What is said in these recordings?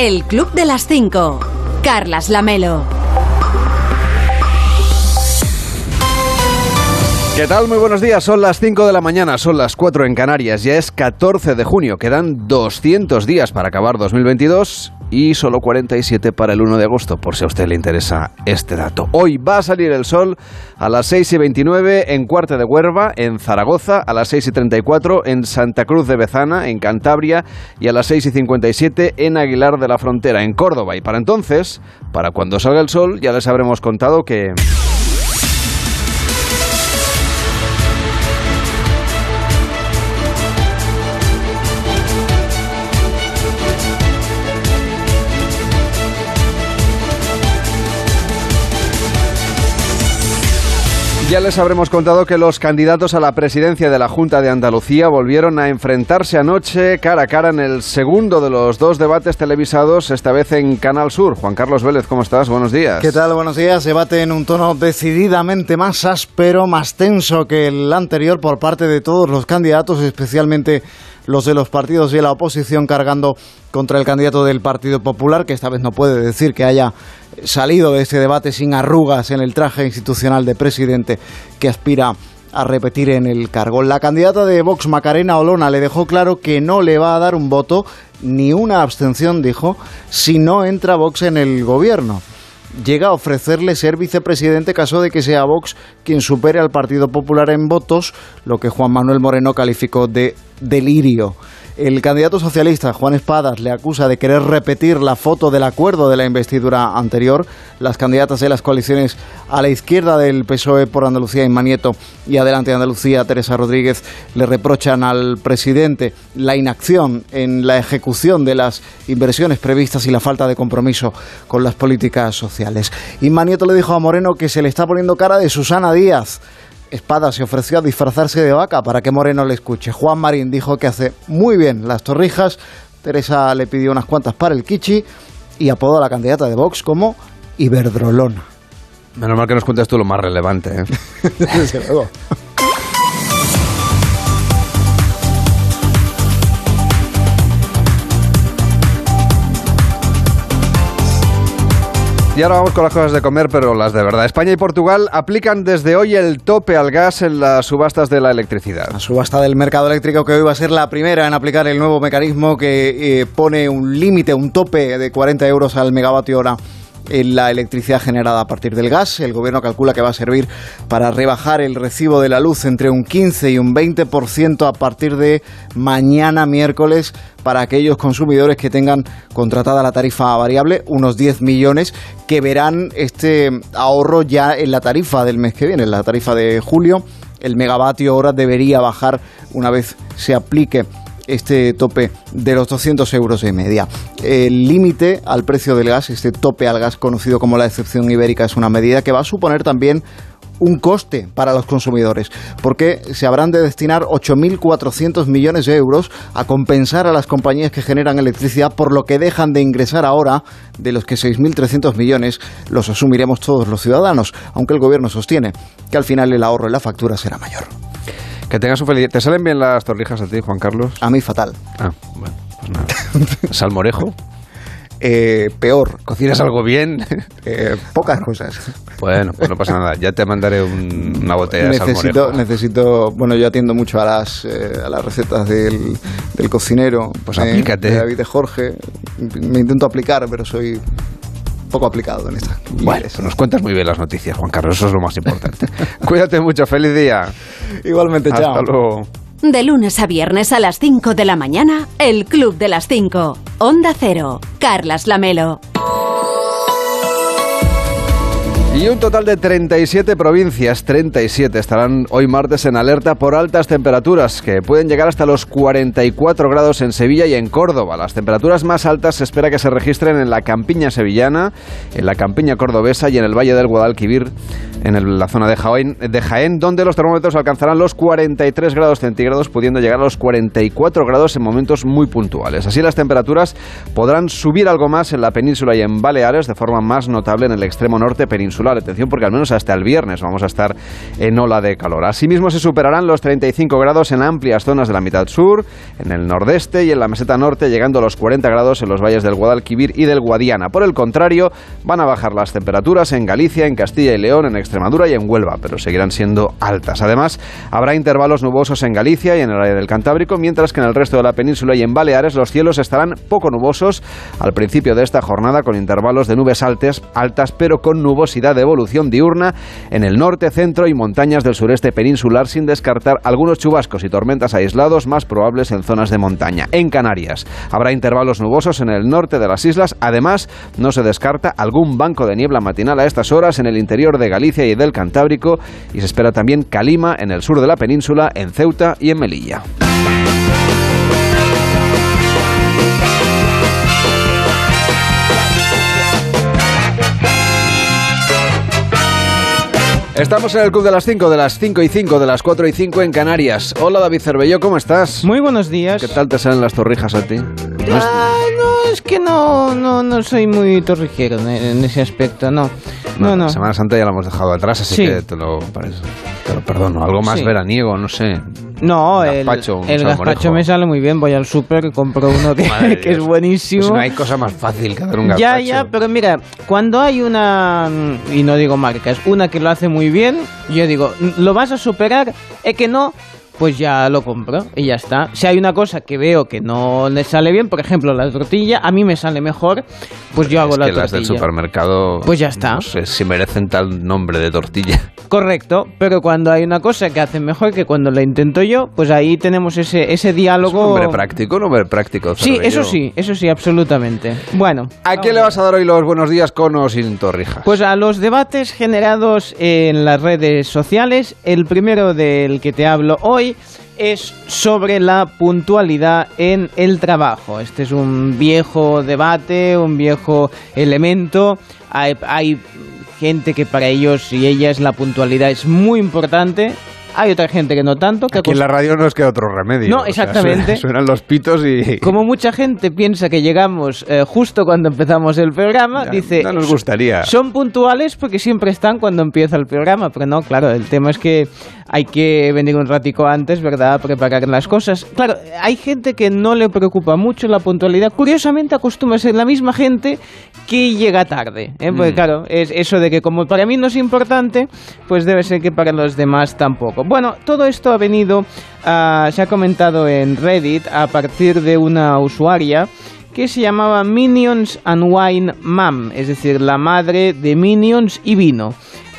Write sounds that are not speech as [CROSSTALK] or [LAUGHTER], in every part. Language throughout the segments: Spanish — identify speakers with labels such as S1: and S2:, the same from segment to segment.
S1: El Club de las 5. Carlas Lamelo.
S2: ¿Qué tal? Muy buenos días. Son las 5 de la mañana, son las 4 en Canarias. Ya es 14 de junio. Quedan 200 días para acabar 2022 y solo 47 para el 1 de agosto, por si a usted le interesa este dato. Hoy va a salir el sol a las 6 y 29 en Cuarte de Huerva, en Zaragoza, a las 6 y 34 en Santa Cruz de Bezana, en Cantabria, y a las 6 y 57 en Aguilar de la Frontera, en Córdoba. Y para entonces, para cuando salga el sol, ya les habremos contado que... Ya les habremos contado que los candidatos a la presidencia de la Junta de Andalucía volvieron a enfrentarse anoche cara a cara en el segundo de los dos debates televisados, esta vez en Canal Sur. Juan Carlos Vélez, ¿cómo estás? Buenos días.
S3: ¿Qué tal? Buenos días. Debate en un tono decididamente más áspero, más tenso que el anterior por parte de todos los candidatos, especialmente los de los partidos y la oposición cargando contra el candidato del Partido Popular, que esta vez no puede decir que haya salido de ese debate sin arrugas en el traje institucional de presidente que aspira a repetir en el cargo. La candidata de Vox, Macarena Olona, le dejó claro que no le va a dar un voto ni una abstención, dijo, si no entra Vox en el gobierno llega a ofrecerle ser vicepresidente caso de que sea Vox quien supere al Partido Popular en votos, lo que Juan Manuel Moreno calificó de delirio. El candidato socialista, Juan Espadas, le acusa de querer repetir la foto del acuerdo de la investidura anterior. Las candidatas de las coaliciones a la izquierda del PSOE por Andalucía, y Manieto y Adelante Andalucía, Teresa Rodríguez, le reprochan al presidente la inacción en la ejecución de las inversiones previstas y la falta de compromiso con las políticas sociales. Y Manieto le dijo a Moreno que se le está poniendo cara de Susana Díaz Espada se ofreció a disfrazarse de vaca para que Moreno le escuche. Juan Marín dijo que hace muy bien las torrijas. Teresa le pidió unas cuantas para el Kichi y apodó a la candidata de Vox como Iberdrolona.
S2: Menos mal que nos cuentas tú lo más relevante. ¿eh? [LAUGHS] Desde luego. Y ahora vamos con las cosas de comer, pero las de verdad. España y Portugal aplican desde hoy el tope al gas en las subastas de la electricidad.
S3: La subasta del mercado eléctrico que hoy va a ser la primera en aplicar el nuevo mecanismo que eh, pone un límite, un tope de 40 euros al megavatio hora en la electricidad generada a partir del gas. El gobierno calcula que va a servir para rebajar el recibo de la luz entre un 15 y un 20% a partir de mañana miércoles para aquellos consumidores que tengan contratada la tarifa variable, unos 10 millones que verán este ahorro ya en la tarifa del mes que viene, en la tarifa de julio. El megavatio hora debería bajar una vez se aplique este tope de los 200 euros de media. El límite al precio del gas, este tope al gas conocido como la excepción ibérica, es una medida que va a suponer también un coste para los consumidores, porque se habrán de destinar 8.400 millones de euros a compensar a las compañías que generan electricidad por lo que dejan de ingresar ahora, de los que 6.300 millones los asumiremos todos los ciudadanos, aunque el gobierno sostiene que al final el ahorro en la factura será mayor.
S2: Que tengas un feliz... ¿Te salen bien las torrijas a ti, Juan Carlos?
S3: A mí fatal.
S2: Ah, bueno, pues nada. ¿Salmorejo? [LAUGHS]
S3: Eh, peor.
S2: ¿Cocinas algo bien? [LAUGHS]
S3: Eh, pocas cosas.
S2: Bueno, pues no pasa nada. Ya te mandaré una botella
S3: necesito,
S2: de salmorejo.
S3: Necesito, bueno, yo atiendo mucho a las, eh, a las recetas del, del cocinero.
S2: Pues aplícate.
S3: De David de Jorge. Me intento aplicar, pero soy poco aplicado en esta.
S2: Bueno, nos cuentas muy bien las noticias, Juan Carlos, eso es lo más importante. [LAUGHS] Cuídate mucho, feliz día.
S3: Igualmente, chao.
S2: Hasta luego.
S1: De lunes a viernes a las 5 de la mañana, el Club de las 5. Onda Cero. Carlas Lamelo.
S2: Y un total de 37 provincias, 37, estarán hoy martes en alerta por altas temperaturas que pueden llegar hasta los 44 grados en Sevilla y en Córdoba. Las temperaturas más altas se espera que se registren en la campiña sevillana, en la campiña cordobesa y en el Valle del Guadalquivir, en la zona de Jaén, de Jaén, donde los termómetros alcanzarán los 43 grados centígrados, pudiendo llegar a los 44 grados en momentos muy puntuales. Así las temperaturas podrán subir algo más en la península y en Baleares, de forma más notable en el extremo norte peninsular peninsular. Atención porque al menos hasta el viernes vamos a estar en ola de calor. Asimismo se superarán los 35 grados en amplias zonas de la mitad sur, en el nordeste y en la meseta norte, llegando a los 40 grados en los valles del Guadalquivir y del Guadiana. Por el contrario, van a bajar las temperaturas en Galicia, en Castilla y León, en Extremadura y en Huelva, pero seguirán siendo altas. Además, habrá intervalos nubosos en Galicia y en el área del Cantábrico, mientras que en el resto de la península y en Baleares los cielos estarán poco nubosos al principio de esta jornada con intervalos de nubes altas, altas pero con nubosidad de evolución diurna en el norte, centro y montañas del sureste peninsular sin descartar algunos chubascos y tormentas aislados más probables en zonas de montaña. En Canarias habrá intervalos nubosos en el norte de las islas, además no se descarta algún banco de niebla matinal a estas horas en el interior de Galicia y del Cantábrico y se espera también calima en el sur de la península, en Ceuta y en Melilla. Estamos en el Club de las 5, de las 5 y 5, de las 4 y 5 en Canarias. Hola David Cervelló, ¿cómo estás?
S4: Muy buenos días.
S2: ¿Qué tal te salen las torrijas a ti?
S4: Ah, no, es que no, no, no soy muy torrijero en, en ese aspecto, no. No, no.
S2: Semana Santa ya la hemos dejado atrás, así
S4: Sí.
S2: que te lo, te lo perdono. Algo más
S4: Sí.
S2: veraniego, no sé.
S4: No, el,
S2: Gazpacho,
S4: el gazpacho me sale muy bien. Voy al súper y compro uno que, [LAUGHS] que es buenísimo.
S2: Pues no hay cosa más fácil que hacer un gazpacho.
S4: Ya, ya, pero mira, cuando hay una, y no digo marcas, una que lo hace muy bien, yo digo, "Mm, ¿lo vas a superar? Es que no, pues ya lo compro y ya está. Si hay una cosa que veo que no le sale bien, por ejemplo, la tortilla, a mí me sale mejor, pues yo hago
S2: es
S4: la
S2: que
S4: tortilla.
S2: las del supermercado...
S4: Pues ya está.
S2: No sé si merecen tal nombre de tortilla. [LAUGHS]
S4: Correcto, pero cuando hay una cosa que hacen mejor que cuando la intento yo, pues ahí tenemos ese, ese
S2: Es un
S4: diálogo.
S2: nombre práctico, un nombre práctico.
S4: Sí, eso sí, eso sí, absolutamente. Bueno.
S2: ¿A quién le vas a dar hoy los buenos días con o sin torrijas?
S4: Pues a los debates generados en las redes sociales, el primero del que te hablo hoy es sobre la puntualidad en el trabajo. Este es un viejo debate, un viejo elemento. Hay, hay gente que para ellos y ellas la puntualidad es muy importante. Hay otra gente que no tanto. Que
S2: Aquí en la radio no es que otro remedio.
S4: No,
S2: O sea,
S4: exactamente.
S2: suenan, [LAUGHS] suenan los pitos y...
S4: Como mucha gente piensa que llegamos eh, justo cuando empezamos el programa,
S2: Ya,
S4: dice...
S2: no nos gustaría.
S4: Son puntuales porque siempre están cuando empieza el programa, pero no, claro, el tema es que hay que venir un ratico antes, ¿verdad? A preparar las cosas. Claro, hay gente que no le preocupa mucho la puntualidad. Curiosamente acostumbra ser la misma gente que llega tarde. ¿eh? Porque
S2: Mm.
S4: claro, es eso de que como para mí no es importante, pues debe ser que para los demás tampoco. Bueno, todo esto ha venido, ah, se ha comentado en Reddit a partir de una usuaria que se llamaba Minions and Wine Mom, es decir, la madre de Minions y vino.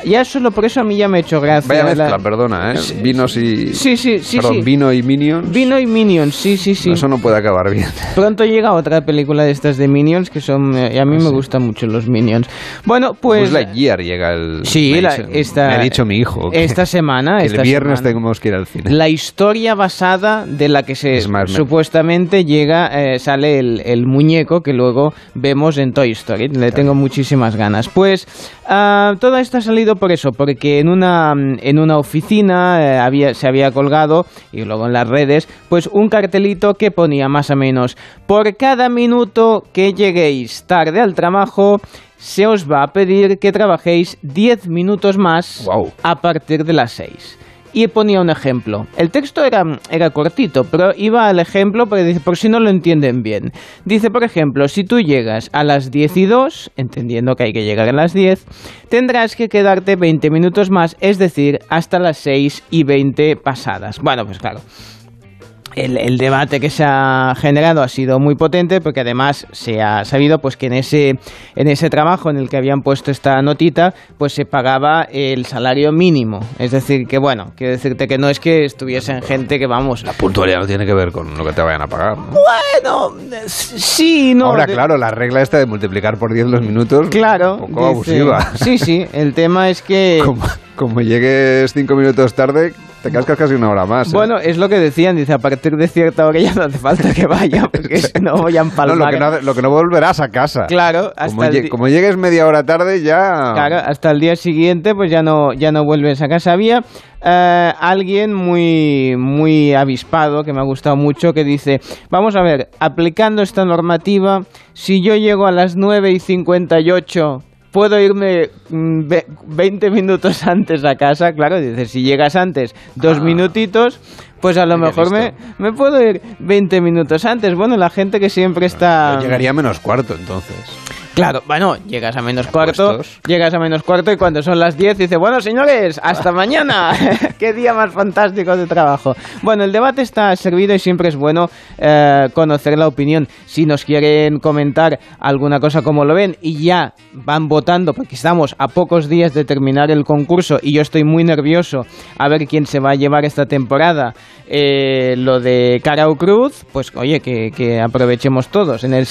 S4: Ya solo por eso a mí ya me ha hecho gracia.
S2: Vaya mezcla,
S4: la-
S2: perdona, ¿eh? Vinos y...
S4: Sí, sí, sí,
S2: Perdón,
S4: sí.
S2: vino y Minions.
S4: Vino y Minions, sí, sí, sí.
S2: Eso no puede acabar bien. [LAUGHS]
S4: Pronto llega otra película de estas de Minions que son... eh, y a mí
S2: Ah,
S4: me gustan mucho los Minions. Bueno, pues...
S2: Buzz Lightyear llega el...
S4: Sí,
S2: me
S4: la-
S2: dicho-
S4: esta,
S2: me ha dicho mi hijo. que-
S4: Esta semana.
S2: que
S4: esta
S2: el viernes
S4: semana.
S2: tenemos que ir al cine.
S4: La historia basada de la que se
S2: Es más, me-
S4: supuestamente llega, eh, sale el, el muñeco que luego vemos en Toy Story. Le tengo muchísimas ganas. Pues ah, todo esto ha por eso, porque en una, en una oficina eh, había, se había colgado, y luego en las redes, pues un cartelito que ponía más o menos, por cada minuto que lleguéis tarde al trabajo, se os va a pedir que trabajéis 10 minutos más a partir de las 6. Y ponía un ejemplo. El texto era, era cortito, pero iba al ejemplo porque dice, por si no lo entienden bien. Dice, por ejemplo, si tú llegas a las 10 y 2, entendiendo que hay que llegar a las 10, tendrás que quedarte 20 minutos más, es decir, hasta las 6 y 20 pasadas. Bueno, pues claro. El, el debate que se ha generado ha sido muy potente porque además se ha sabido pues que en ese en ese trabajo en el que habían puesto esta notita pues se pagaba el salario mínimo es decir que bueno quiero decirte que no es que estuviesen gente que vamos
S2: La puntualidad no tiene que ver con lo que te vayan a pagar. ¿no?
S4: bueno sí no
S2: Ahora,
S4: de-
S2: claro, la regla esta de multiplicar por 10 los minutos...
S4: claro
S2: Un poco
S4: dice-
S2: abusiva.
S4: sí sí el tema es que [LAUGHS]
S2: como llegues 5 minutos tarde, te cascas casi una hora más. ¿eh?
S4: bueno, es lo que decían, dice, a partir de cierta hora ya no hace falta que vaya, porque si no voy a
S2: No,
S4: empalmar.
S2: lo, que no, lo que no volverás a casa.
S4: Claro, hasta
S2: Como, lle- como llegues media hora tarde, ya...
S4: Claro, hasta el día siguiente pues ya no, ya no vuelves a casa. Había eh, alguien muy, muy avispado, que me ha gustado mucho, que dice, vamos a ver, aplicando esta normativa, si yo llego a las 9 y 58 puedo irme mm, ve- 20 minutos [LAUGHS] antes a casa, claro, dices, si llegas antes dos
S2: Ah.
S4: minutitos, pues a lo mejor me, puedo ir 20 minutos antes. Bueno, la gente que siempre está...
S2: Yo llegaría a menos cuarto entonces.
S4: Claro, bueno, llegas a menos cuarto, llegas a menos cuarto y cuando son las 10 dice, bueno señores, hasta mañana, [LAUGHS] qué día más fantástico de trabajo. Bueno, el debate está servido y siempre es bueno eh, conocer la opinión. Si nos quieren comentar alguna cosa como lo ven y ya van votando, porque estamos a pocos días de terminar el concurso y yo estoy muy nervioso a ver quién se va a llevar esta temporada eh, lo de cara o cruz, pues oye, que, que aprovechemos todos. En el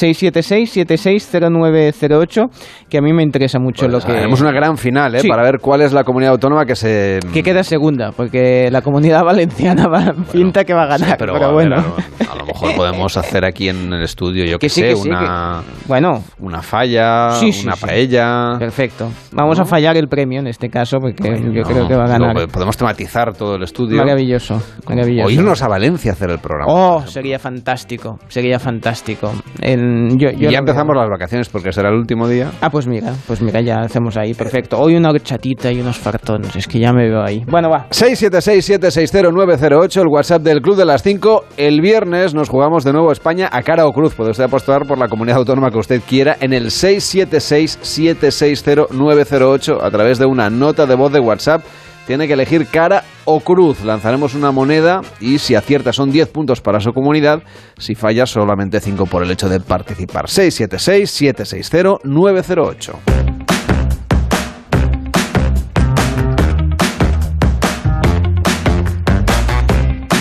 S4: 676-760908, que a mí me interesa mucho
S2: Pues
S4: lo que...
S2: Haremos una gran final, ¿eh?
S4: Sí.
S2: Para ver cuál es la comunidad autónoma que se...
S4: Que queda segunda, porque la comunidad valenciana va, pinta que va a
S2: Sí,
S4: ganar.
S2: pero,
S4: pero,
S2: ver,
S4: bueno.
S2: a, lo, a lo mejor podemos hacer aquí en el estudio, yo [LAUGHS] que,
S4: Que sí,
S2: sé,
S4: que sí,
S2: una,
S4: que- Bueno,
S2: una falla,
S4: Sí, sí,
S2: una
S4: sí.
S2: paella.
S4: perfecto. Vamos a fallar el premio en este caso, porque yo
S2: No,
S4: creo que va a ganar.
S2: luego podemos tematizar todo el estudio.
S4: Maravilloso, maravilloso.
S2: O irnos a Valencia a hacer el programa.
S4: Oh, sería fantástico, sería fantástico. El- yo-
S2: y
S4: yo
S2: ya
S4: lo
S2: empezamos
S4: veo.
S2: las vacaciones porque será el último día.
S4: Ah, pues mira, pues mira, ya hacemos ahí, perfecto. Hoy una horchatita y unos fartones, es que ya me veo ahí. Bueno, va.
S2: 676-760-908, el WhatsApp del Club de las 5. El viernes nos jugamos de nuevo España a cara o cruz. Puede usted apostar por la comunidad autónoma que usted quiera en el 676-760-908 a través de una nota de voz de WhatsApp. Tiene que elegir cara o cruz. Lanzaremos una moneda y si acierta son 10 puntos para su comunidad. Si falla solamente 5 por el hecho de participar. 676-760-908.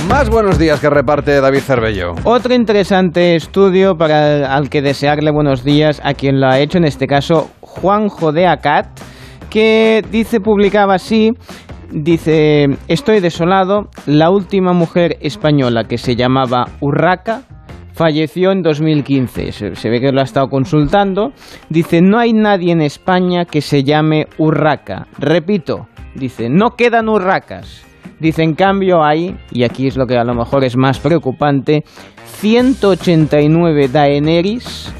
S2: Más buenos días que reparte David Cervello.
S4: Otro interesante estudio para al que desearle buenos días a quien lo ha hecho, en este caso Juanjo de Acat, que dice, publicaba así, dice, estoy desolado, la última mujer española que se llamaba Urraca falleció en 2015, se, ve que lo ha estado consultando, dice, no hay nadie en España que se llame Urraca, repito, dice, no quedan urracas. Dice, en cambio hay, y aquí es lo que a lo mejor es más preocupante, 189 Daenerys,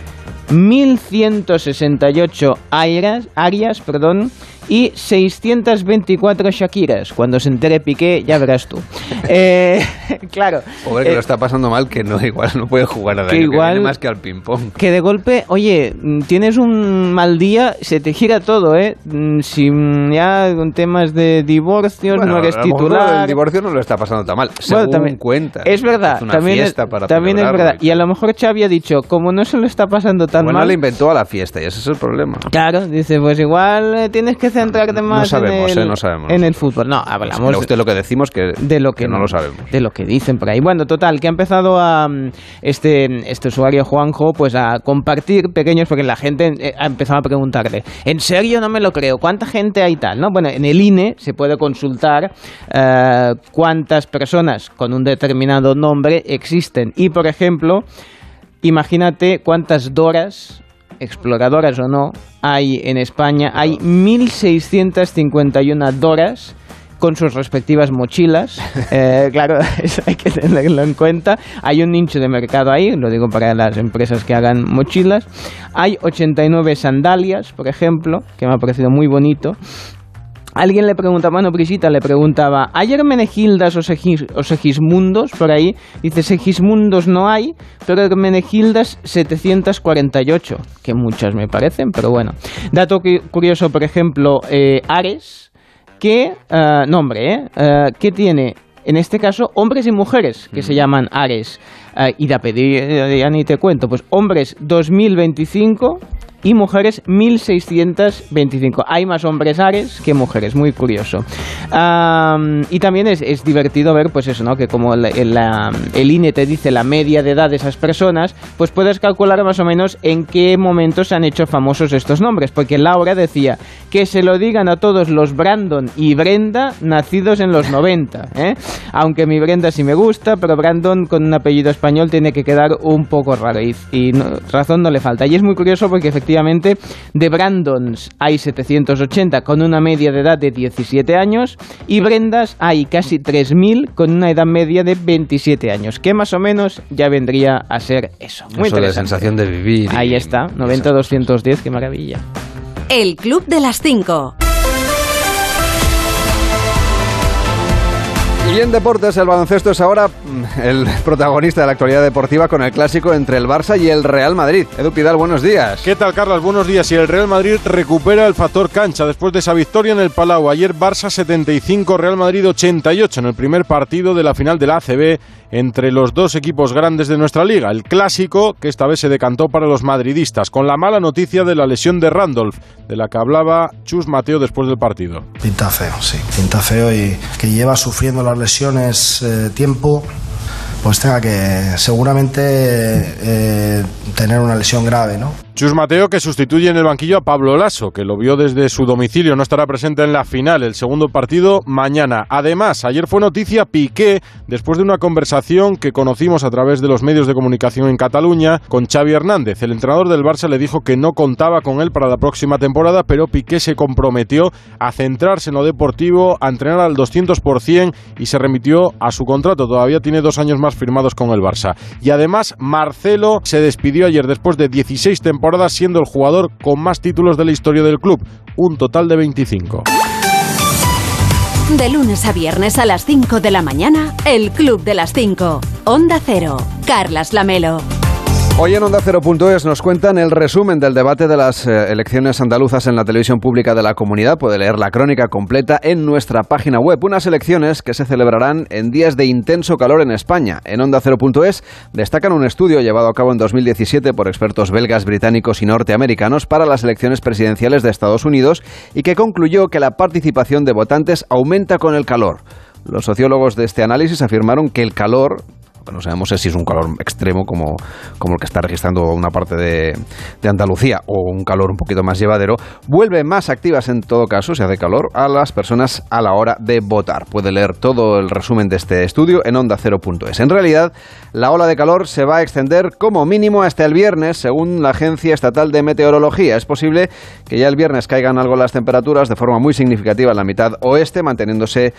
S4: 1168 Arias, Arias perdón, y 624 Shakiras. Cuando se entere Piqué, ya verás tú. [LAUGHS] Eh, [LAUGHS] claro.
S2: Pobre que
S4: eh,
S2: lo está pasando mal, que no [LAUGHS] igual no puede jugar al
S4: que igual-
S2: viene más que al ping-pong.
S4: que de golpe, oye, mm, tienes un mal día, se te gira todo, ¿eh? Mm, Si mm, ya con temas de divorcios
S2: Bueno,
S4: no eres
S2: a
S4: titular.
S2: El divorcio no lo está pasando tan mal,
S4: Bueno,
S2: según
S4: también-
S2: cuenta.
S4: Es verdad,
S2: una
S4: también, es,
S2: fiesta para
S4: también es verdad. Y a lo mejor Xavi ha dicho, como no se lo está pasando tan
S2: Bueno,
S4: mal.
S2: le inventó a la fiesta y ese es el problema.
S4: Claro, dice, pues igual eh, tienes que centrarte
S2: No sabemos,
S4: en, el,
S2: eh, no sabemos
S4: en el fútbol. No, hablamos
S2: usted lo que decimos que,
S4: de lo que,
S2: no lo sabemos.
S4: De lo que dicen por ahí. Bueno, total, que ha empezado a mm, este, este usuario Juanjo pues a compartir pequeños, porque la gente eh, ha empezado a preguntarle, ¿en serio no me lo creo? ¿Cuánta gente hay tal? ¿No? Bueno, en el INE se puede consultar eh, cuántas personas con un determinado nombre existen. Y, por ejemplo, imagínate cuántas Doras exploradoras o no, hay en España. Hay 1.651 Doras con sus respectivas mochilas. [LAUGHS] Eh, claro, [LAUGHS] eso hay que tenerlo en cuenta. Hay un nicho de mercado ahí, lo digo para las empresas que hagan mochilas. Hay 89 sandalias, por ejemplo, que me ha parecido muy bonito. Alguien le pregunta, bueno, Brisita le preguntaba, ¿hay Hermenegildas o, Segis- o Segismundos por ahí? Dice, Segismundos no hay, pero Hermenegildas 748, que muchas me parecen, pero bueno. Dato cu- curioso, por ejemplo, eh, Ares, que, eh, nombre, ¿eh? Eh, que tiene, en este caso, hombres y mujeres, que se llaman Ares. Eh, y de eh, ya ni te cuento, pues hombres 2025 y mujeres 1625. Hay más hombres Ares que mujeres, muy curioso. Y también es, es divertido ver, pues eso, ¿no? Que como el, INE te dice la media de edad de esas personas, pues puedes calcular más o menos en qué momento se han hecho famosos estos nombres. Porque Laura decía que se lo digan a todos los Brandon y Brenda nacidos en los 90. ¿eh? Aunque mi Brenda sí me gusta, pero Brandon con un apellido español tiene que quedar un poco raro. Y, razón no le falta. Y es muy curioso porque efectivamente de Brandons hay 780 con una media de edad de 17 años y Brendas hay casi 3.000 con una edad media de 27 años, que más o menos ya vendría a ser eso. Muy
S2: Eso de
S4: interesante.
S2: sensación de vivir.
S4: Ahí está, 90-210, qué maravilla.
S1: El Club de las 5.
S2: Y en deportes, el baloncesto es ahora mm, el [LAUGHS] protagonista de la actualidad deportiva con el clásico entre el Barça y el Real Madrid. Edu Pidal, buenos días.
S5: ¿Qué tal, Carlos? Buenos días. Y el Real Madrid recupera el factor cancha después de esa victoria en el Palau. Ayer Barça 75, Real Madrid 88 en el primer partido de la final de la ACB entre los dos equipos grandes de nuestra liga. El clásico, que esta vez se decantó para los madridistas, con la mala noticia de la lesión de Randolph, de la que hablaba Chus Mateo después del partido.
S6: Pinta feo, sí. Pinta feo y que lleva sufriendo lesiones eh, tiempo pues tenga que seguramente eh, tener una lesión grave, ¿no?
S5: Chus Mateo que sustituye en el banquillo a Pablo Lasso, que lo vio desde su domicilio, no estará presente en la final, el segundo partido mañana. Además, ayer fue noticia Piqué, después de una conversación que conocimos a través de los medios de comunicación en Cataluña con Xavi Hernández. El entrenador del Barça le dijo que no contaba con él para la próxima temporada, pero Piqué se comprometió a centrarse en lo deportivo, a entrenar al 200% y se remitió a su contrato. Todavía tiene dos años más firmados con el Barça. Y además, Marcelo se despidió ayer después de 16 temporadas siendo el jugador con más títulos de la historia del club, un total de 25.
S1: De lunes a viernes a las 5 de la mañana, el Club de las 5. Onda Cero. Carlas Lamelo.
S2: Hoy en Onda Cero.es nos cuentan el resumen del debate de las eh, elecciones andaluzas en la televisión pública de la comunidad. Puede leer la crónica completa en nuestra página web. Unas elecciones que se celebrarán en días de intenso calor en España. En Onda Cero.es destacan un estudio llevado a cabo en 2017 por expertos belgas, británicos y norteamericanos para las elecciones presidenciales de Estados Unidos y que concluyó que la participación de votantes aumenta con el calor. Los sociólogos de este análisis afirmaron que el calor no sabemos si es un calor extremo como, como el que está registrando una parte de, de, Andalucía o un calor un poquito más llevadero, vuelve más activas en todo caso, si hace calor, a las personas a la hora de votar. Puede leer todo el resumen de este estudio en onda ondacero.es. En realidad, la ola de calor se va a extender como mínimo hasta el viernes, según la Agencia Estatal de Meteorología. Es posible que ya el viernes caigan algo las temperaturas de forma muy significativa en la mitad oeste, manteniéndose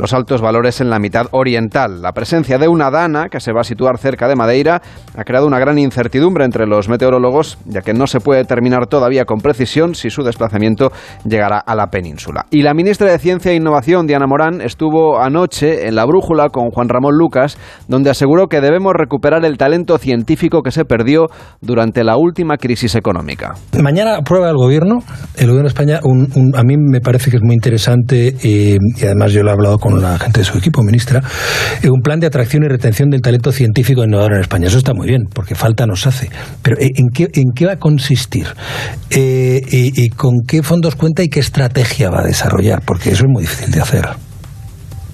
S2: los altos valores en la mitad oriental. La presencia de una dana, que se va a situar cerca de Madeira, ha creado una gran incertidumbre entre los meteorólogos, ya que no se puede determinar todavía con precisión si su desplazamiento llegará a la península. Y la ministra de Ciencia e Innovación, Diana Morán, estuvo anoche en la brújula con Juan Ramón Lucas, donde aseguró que debemos recuperar el talento científico que se perdió durante la última crisis económica.
S7: Mañana aprueba el gobierno, el gobierno de España, a mí me parece que es muy interesante eh, y además yo lo he hablado con con la gente de su equipo, ministra, eh, un plan de atracción y retención del talento científico innovador en España. Eso está muy bien, porque falta nos hace. Pero eh, ¿en qué, en qué va a consistir? Eh, y, con qué fondos cuenta y qué estrategia va a desarrollar? Porque eso es muy difícil de hacer.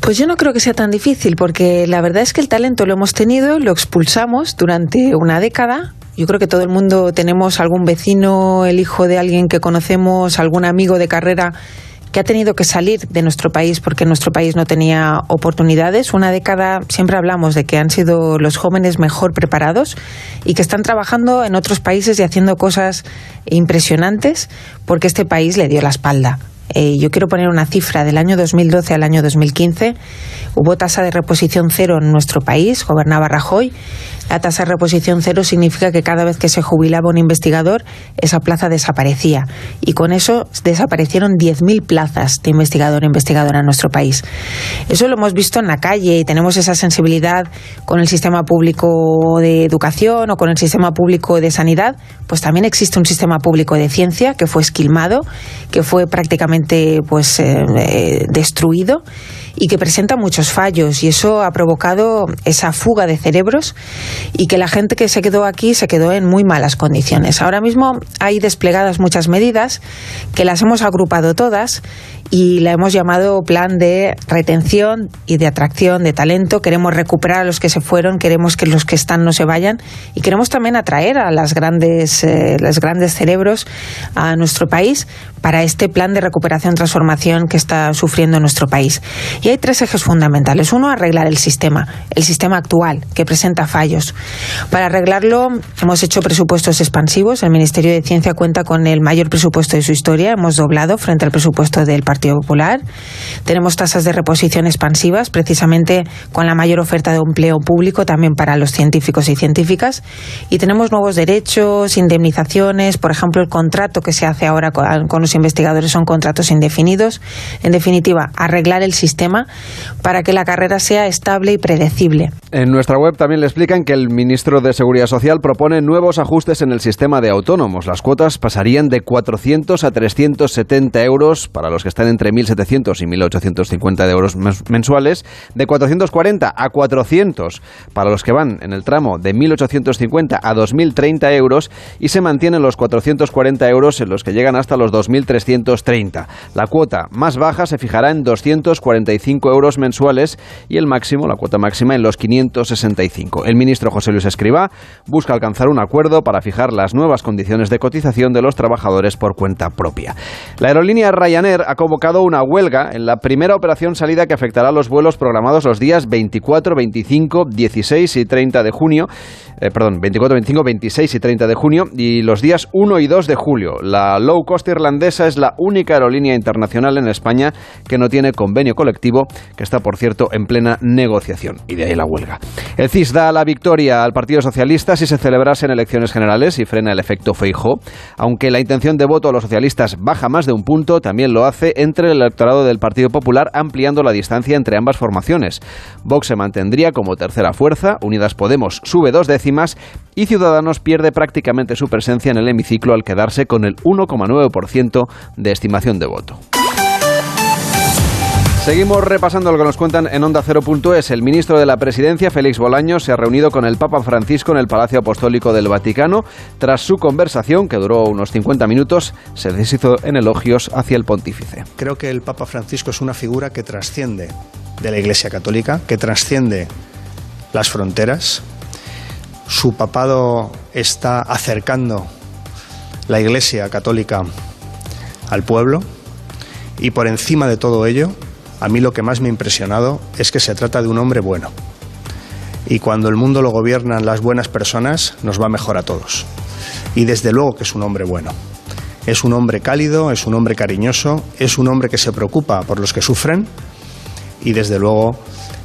S8: Pues yo no creo que sea tan difícil, porque la verdad es que el talento lo hemos tenido, lo expulsamos durante una década. Yo creo que todo el mundo tenemos algún vecino, el hijo de alguien que conocemos, algún amigo de carrera que ha tenido que salir de nuestro país porque nuestro país no tenía oportunidades. Una década siempre hablamos de que han sido los jóvenes mejor preparados y que están trabajando en otros países y haciendo cosas impresionantes porque este país le dio la espalda. Eh, yo quiero poner una cifra del año 2012 al año 2015. Hubo tasa de reposición cero en nuestro país, gobernaba Rajoy, la tasa de reposición cero significa que cada vez que se jubilaba un investigador, esa plaza desaparecía. Y con eso desaparecieron 10.000 plazas de investigador e investigadora en nuestro país. Eso lo hemos visto en la calle y tenemos esa sensibilidad con el sistema público de educación o con el sistema público de sanidad. Pues también existe un sistema público de ciencia que fue esquilmado, que fue prácticamente pues, eh, eh, destruido y que presenta muchos fallos y eso ha provocado esa fuga de cerebros y que la gente que se quedó aquí se quedó en muy malas condiciones. Ahora mismo hay desplegadas muchas medidas que las hemos agrupado todas y la hemos llamado plan de retención y de atracción de talento. Queremos recuperar a los que se fueron, queremos que los que están no se vayan y queremos también atraer a las grandes, eh, los grandes cerebros a nuestro país para este plan de recuperación transformación que está sufriendo nuestro país. Y hay tres ejes fundamentales. Uno, arreglar el sistema, el sistema actual que presenta fallos. Para arreglarlo hemos hecho presupuestos expansivos. El Ministerio de Ciencia cuenta con el mayor presupuesto de su historia. Hemos doblado frente al presupuesto del Partido Partido Popular. Tenemos tasas de reposición expansivas, precisamente con la mayor oferta de empleo público también para los científicos y científicas. Y tenemos nuevos derechos, indemnizaciones, por ejemplo, el contrato que se hace ahora con, los investigadores son contratos indefinidos. En definitiva, arreglar el sistema para que la carrera sea estable y predecible.
S2: En nuestra web también le explican que el ministro de Seguridad Social propone nuevos ajustes en el sistema de autónomos. Las cuotas pasarían de 400 a 370 euros para los que están entre 1.700 y 1.850 euros mensuales, de 440 a 400 para los que van en el tramo de 1.850 a 2.030 euros y se mantienen los 440 euros en los que llegan hasta los 2.330. La cuota más baja se fijará en 245 euros mensuales y el máximo, la cuota máxima, en los 565. El ministro José Luis Escribá busca alcanzar un acuerdo para fijar las nuevas condiciones de cotización de los trabajadores por cuenta propia. La aerolínea Ryanair ha convocado una huelga en la primera operación salida que afectará a los vuelos programados los días 24, 25, 16 y 30 de junio, eh, perdón, 24, 25, 26 y 30 de junio y los días 1 y 2 de julio. La low cost irlandesa es la única aerolínea internacional en España que no tiene convenio colectivo, que está, por cierto, en plena negociación. Y de ahí la huelga. El CIS da la victoria al Partido Socialista si se celebrasen elecciones generales y frena el efecto Feijó. Aunque la intención de voto a los socialistas baja más de un punto, también lo hace entre el electorado del Partido Popular, ampliando la distancia entre ambas formaciones. Vox se mantendría como tercera fuerza, Unidas Podemos sube dos décimas y Ciudadanos pierde prácticamente su presencia en el hemiciclo al quedarse con el 1,9% de estimación de voto. Seguimos repasando lo que nos cuentan en Onda Cero.es. El ministro de la Presidencia, Félix Bolaño, se ha reunido con el Papa Francisco en el Palacio Apostólico del Vaticano. Tras su conversación, que duró unos 50 minutos, se deshizo en elogios hacia el pontífice.
S9: Creo que el Papa Francisco es una figura que trasciende de la Iglesia Católica, que trasciende las fronteras. Su papado está acercando la Iglesia Católica al pueblo y por encima de todo ello, a mí lo que más me ha impresionado es que se trata de un hombre bueno. Y cuando el mundo lo gobiernan las buenas personas, nos va mejor a todos. Y desde luego que es un hombre bueno. Es un hombre cálido, es un hombre cariñoso, es un hombre que se preocupa por los que sufren y desde luego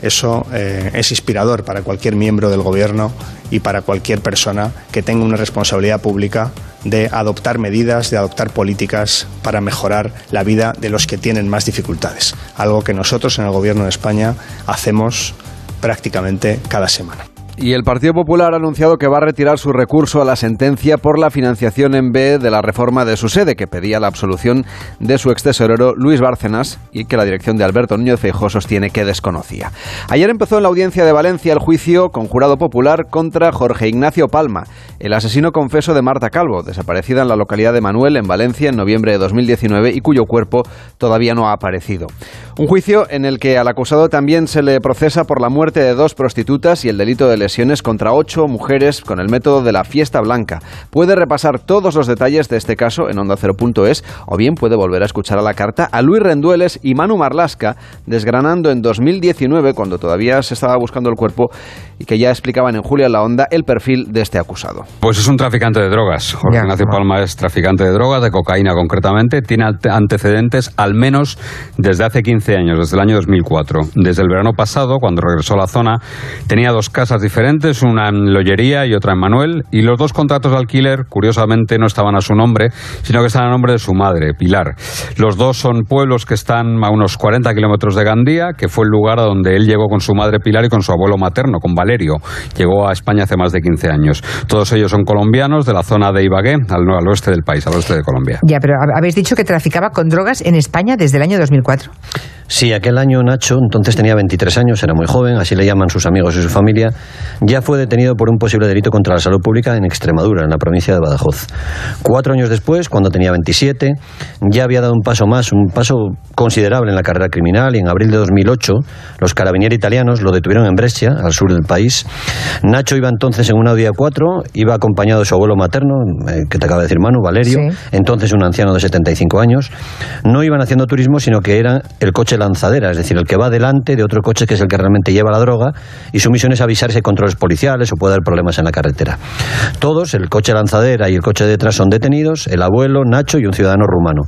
S9: eso eh, es inspirador para cualquier miembro del gobierno y para cualquier persona que tenga una responsabilidad pública de adoptar medidas, de adoptar políticas para mejorar la vida de los que tienen más dificultades. Algo que nosotros en el Gobierno de España hacemos prácticamente cada semana.
S2: Y el Partido Popular ha anunciado que va a retirar su recurso a la sentencia por la financiación en B de la reforma de su sede, que pedía la absolución de su ex tesorero Luis Bárcenas y que la dirección de Alberto Núñez Feijóo sostiene que desconocía. Ayer empezó en la audiencia de Valencia el juicio con jurado popular contra Jorge Ignacio Palma, el asesino confeso de Marta Calvo, desaparecida en la localidad de Manuel, en Valencia, en noviembre de 2019 y cuyo cuerpo todavía no ha aparecido. Un juicio en el que al acusado también se le procesa por la muerte de dos prostitutas y el delito de lesiones contra ocho mujeres con el método de la fiesta blanca. Puede repasar todos los detalles de este caso en onda0.es o bien puede volver a escuchar a la carta a Luis Rendueles y Manu Marlasca, desgranando en 2019, cuando todavía se estaba buscando el cuerpo y que ya explicaban en Julia la Onda el perfil de este acusado.
S10: Pues es un traficante de drogas. Jorge Ignacio Palma es traficante de drogas, de cocaína concretamente. Tiene antecedentes al menos desde hace 15 años, desde el año 2004. Desde el verano pasado, cuando regresó a la zona, tenía dos casas diferentes, una en Lollería y otra en Manuel, y los dos contratos de alquiler, curiosamente, no estaban a su nombre, sino que estaban a nombre de su madre, Pilar. Los dos son pueblos que están a unos 40 kilómetros de Gandía, que fue el lugar a donde él llegó con su madre Pilar y con su abuelo materno, con Valerio. Llegó a España hace más de 15 años. Todos ellos son colombianos de la zona de Ibagué, al, al oeste del país, al oeste de Colombia.
S11: Ya, pero habéis dicho que traficaba con drogas en España desde el año 2004.
S12: Sí, aquel año Nacho, entonces tenía 23 años, era muy joven, así le llaman sus amigos y su familia, ya fue detenido por un posible delito contra la salud pública en Extremadura, en la provincia de Badajoz. Cuatro años después, cuando tenía 27, ya había dado un paso más, un paso considerable en la carrera criminal y en abril de 2008 los carabinieri italianos lo detuvieron en Brescia, al sur del país. Nacho iba entonces en un Audi A4, iba acompañado de su abuelo materno, eh, que te acaba de decir Manu, Valerio, entonces un anciano de 75 años. No iban haciendo turismo, sino que era el coche lanzadera, es decir, el que va delante de otro coche que es el que realmente lleva la droga y su misión es avisar ese controles policiales o puede haber problemas en la carretera. Todos, el coche lanzadera y el coche detrás son detenidos, el abuelo, Nacho y un ciudadano rumano.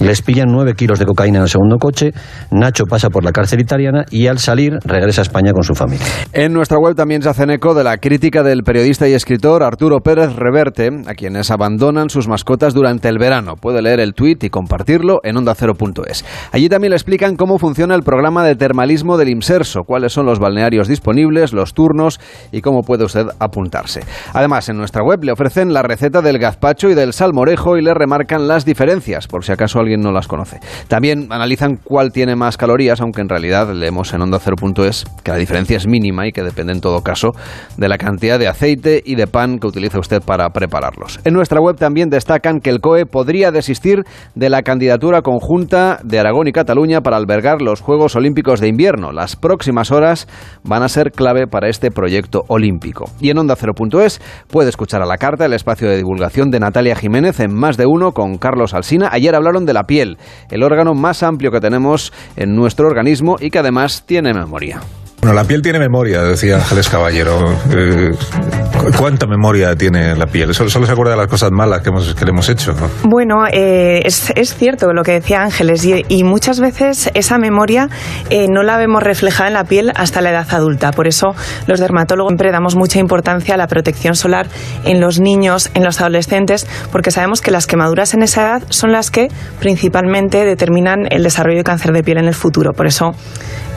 S12: Les pillan nueve kilos de cocaína en el segundo coche, Nacho pasa por la cárcel italiana y al salir regresa a España con su familia.
S2: En nuestra web también se hacen eco de la crítica del periodista y escritor Arturo Pérez Reverte, a quienes abandonan sus mascotas durante el verano. Puede leer el tuit y compartirlo en ondacero.es. Allí también le explican cómo funciona el programa de termalismo del IMSERSO, cuáles son los balnearios disponibles, los turnos y cómo puede usted apuntarse. Además, en nuestra web le ofrecen la receta del gazpacho y del salmorejo y le remarcan las diferencias, por si acaso alguien no las conoce. También analizan cuál tiene más calorías, aunque en realidad leemos en ondacero.es que la diferencia es mínima y que depende en todo caso de la cantidad de aceite y de pan que utiliza usted para prepararlos. En nuestra web también destacan que el COE podría desistir de la candidatura conjunta de Aragón y Cataluña para albergar los Juegos Olímpicos de Invierno. Las próximas horas van a ser clave para este proyecto Y en Onda 0.es puede escuchar a la carta el espacio de divulgación de Natalia Jiménez en más de uno con Carlos Alsina. Ayer hablaron de la piel, el órgano más amplio que tenemos en nuestro organismo y que además tiene memoria.
S13: Bueno, la piel tiene memoria, decía Ángeles Caballero. Eh, ¿Cuánta memoria tiene la piel? Solo, se acuerda de las cosas malas que hemos, que le hemos hecho. ¿no?
S14: Bueno, eh, es, cierto lo que decía Ángeles y, y muchas veces esa memoria eh, no la vemos reflejada en la piel hasta la edad adulta. Por eso los dermatólogos siempre damos mucha importancia a la protección solar en los niños, en los adolescentes, porque sabemos que las quemaduras en esa edad son las que principalmente determinan el desarrollo de cáncer de piel en el futuro. Por eso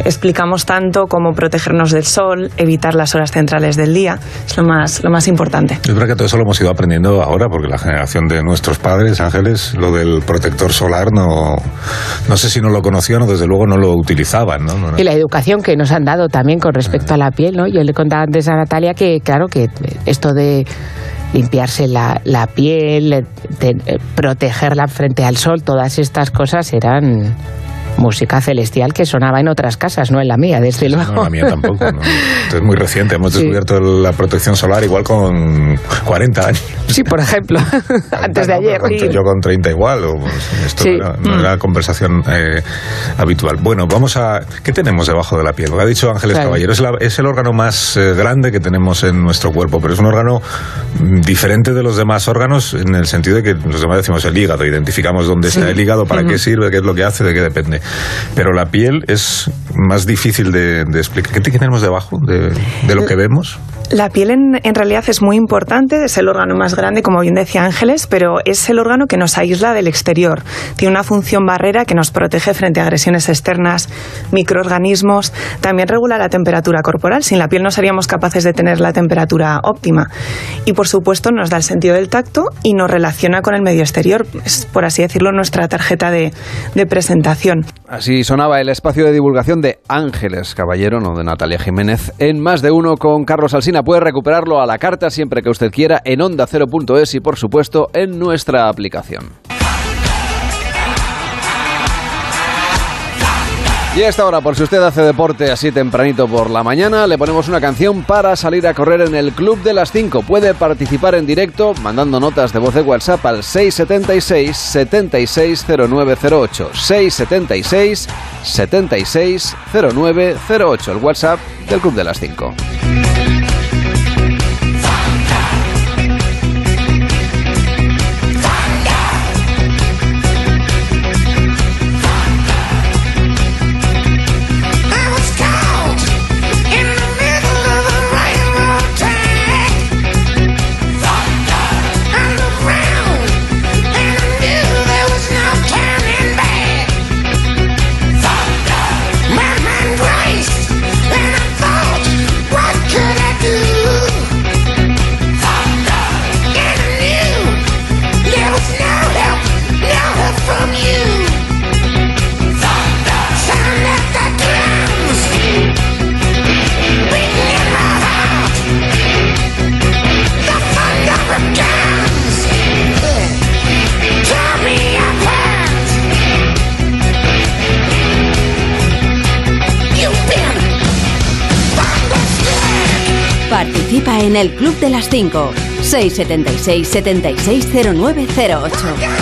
S14: explicamos tanto como protegernos del sol, evitar las horas centrales del día, es lo más, lo más importante.
S13: Es verdad que todo eso lo hemos ido aprendiendo ahora, porque la generación de nuestros padres, Ángeles, lo del protector solar, no, no sé si no lo conocían o desde luego no lo utilizaban. ¿no?
S15: Y la educación que nos han dado también con respecto a la piel, ¿no? Yo le contaba antes a Natalia que, claro, que esto de limpiarse la, la piel, de, de, protegerla frente al sol, todas estas cosas eran música celestial que sonaba en otras casas, no en la mía, desde luego.
S13: No, la mía tampoco. ¿no? Es muy reciente. Hemos [LAUGHS] sí. descubierto la protección solar igual con 40 años.
S15: Sí, por ejemplo. [LAUGHS] [LAUGHS] Antes de ayer.
S13: Con, sí. Yo con 30 igual. O, pues, esto no era, no era conversación eh, habitual. Bueno, vamos a... ¿Qué tenemos debajo de la piel? Lo que ha dicho Ángeles claro. Caballero. Es, la, es, el órgano más eh, grande que tenemos en nuestro cuerpo, pero es un órgano mm, diferente de los demás órganos en el sentido de que los demás decimos el hígado. Identificamos dónde está el hígado, para qué sirve, qué es lo que hace, de qué depende. Pero la piel es más difícil de, de explicar. ¿Qué tenemos debajo de, de lo que vemos?
S14: La piel en, en, realidad es muy importante, es el órgano más grande, como bien decía Ángeles, pero es el órgano que nos aísla del exterior. Tiene una función barrera que nos protege frente a agresiones externas, microorganismos, también regula la temperatura corporal. Sin la piel no seríamos capaces de tener la temperatura óptima. Y por supuesto nos da el sentido del tacto y nos relaciona con el medio exterior. Es, por así decirlo, nuestra tarjeta de, de presentación.
S2: Así sonaba el espacio de divulgación de Ángeles Caballero, no de Natalia Jiménez, en más de uno con Carlos Alsina. Puede recuperarlo a la carta siempre que usted quiera en onda0.es y por supuesto en nuestra aplicación. Y a esta hora, por si usted hace deporte así tempranito por la mañana, le ponemos una canción para salir a correr en el Club de las 5. Puede participar en directo mandando notas de voz de WhatsApp al 676 760908. 676 760908, el WhatsApp del Club de las 5.
S1: en el Club de las 5. 676-760908.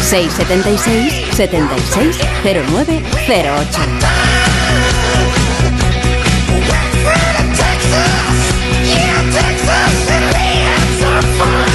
S1: 676-760908. Texas.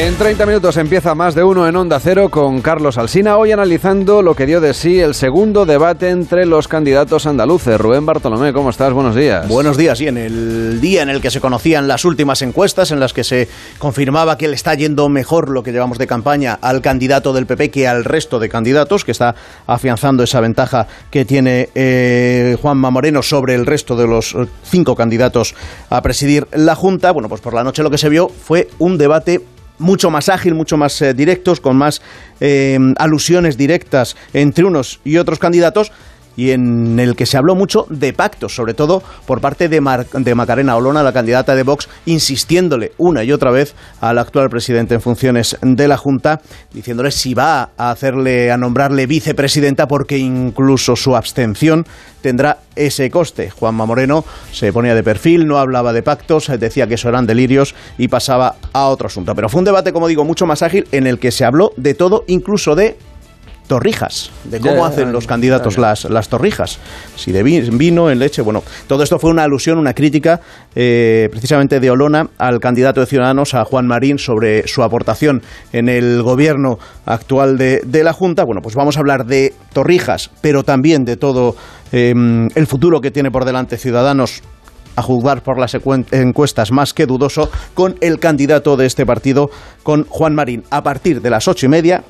S2: En 30 minutos empieza más de uno en Onda Cero con Carlos Alsina, hoy analizando lo que dio de sí el segundo debate entre los candidatos andaluces. Rubén Bartolomé, ¿cómo estás? Buenos días.
S16: Buenos días, y en el día en el que se conocían las últimas encuestas, en las que se confirmaba que le está yendo mejor lo que llevamos de campaña al candidato del PP que al resto de candidatos, que está afianzando esa ventaja que tiene eh, Juanma Moreno sobre el resto de los eh, cinco candidatos a presidir la Junta, bueno, pues por la noche lo que se vio fue un debate mucho más ágil, mucho más eh, directos, con más eh, alusiones directas entre unos y otros candidatos y en el que se habló mucho de pactos, sobre todo por parte de, Macarena Olona, la candidata de Vox, insistiéndole una y otra vez al actual presidente en funciones de la Junta, diciéndole si va a hacerle, a nombrarle vicepresidenta, porque incluso su abstención tendrá ese coste. Juanma Moreno se ponía de perfil, no hablaba de pactos, decía que eso eran delirios y pasaba a otro asunto. Pero fue un debate, como digo, mucho más ágil en el que se habló de todo, incluso de torrijas, de cómo hacen los candidatos las, las torrijas, si de vino, en leche, bueno, todo esto fue una alusión, una crítica eh, precisamente de Olona al candidato de Ciudadanos, a Juan Marín, sobre su aportación en el gobierno actual de, la Junta. Bueno, pues vamos a hablar de torrijas, pero también de todo em, el futuro que tiene por delante Ciudadanos a juzgar por las encuestas más que dudoso, con el candidato de este partido, con Juan Marín, a partir de las ocho y media,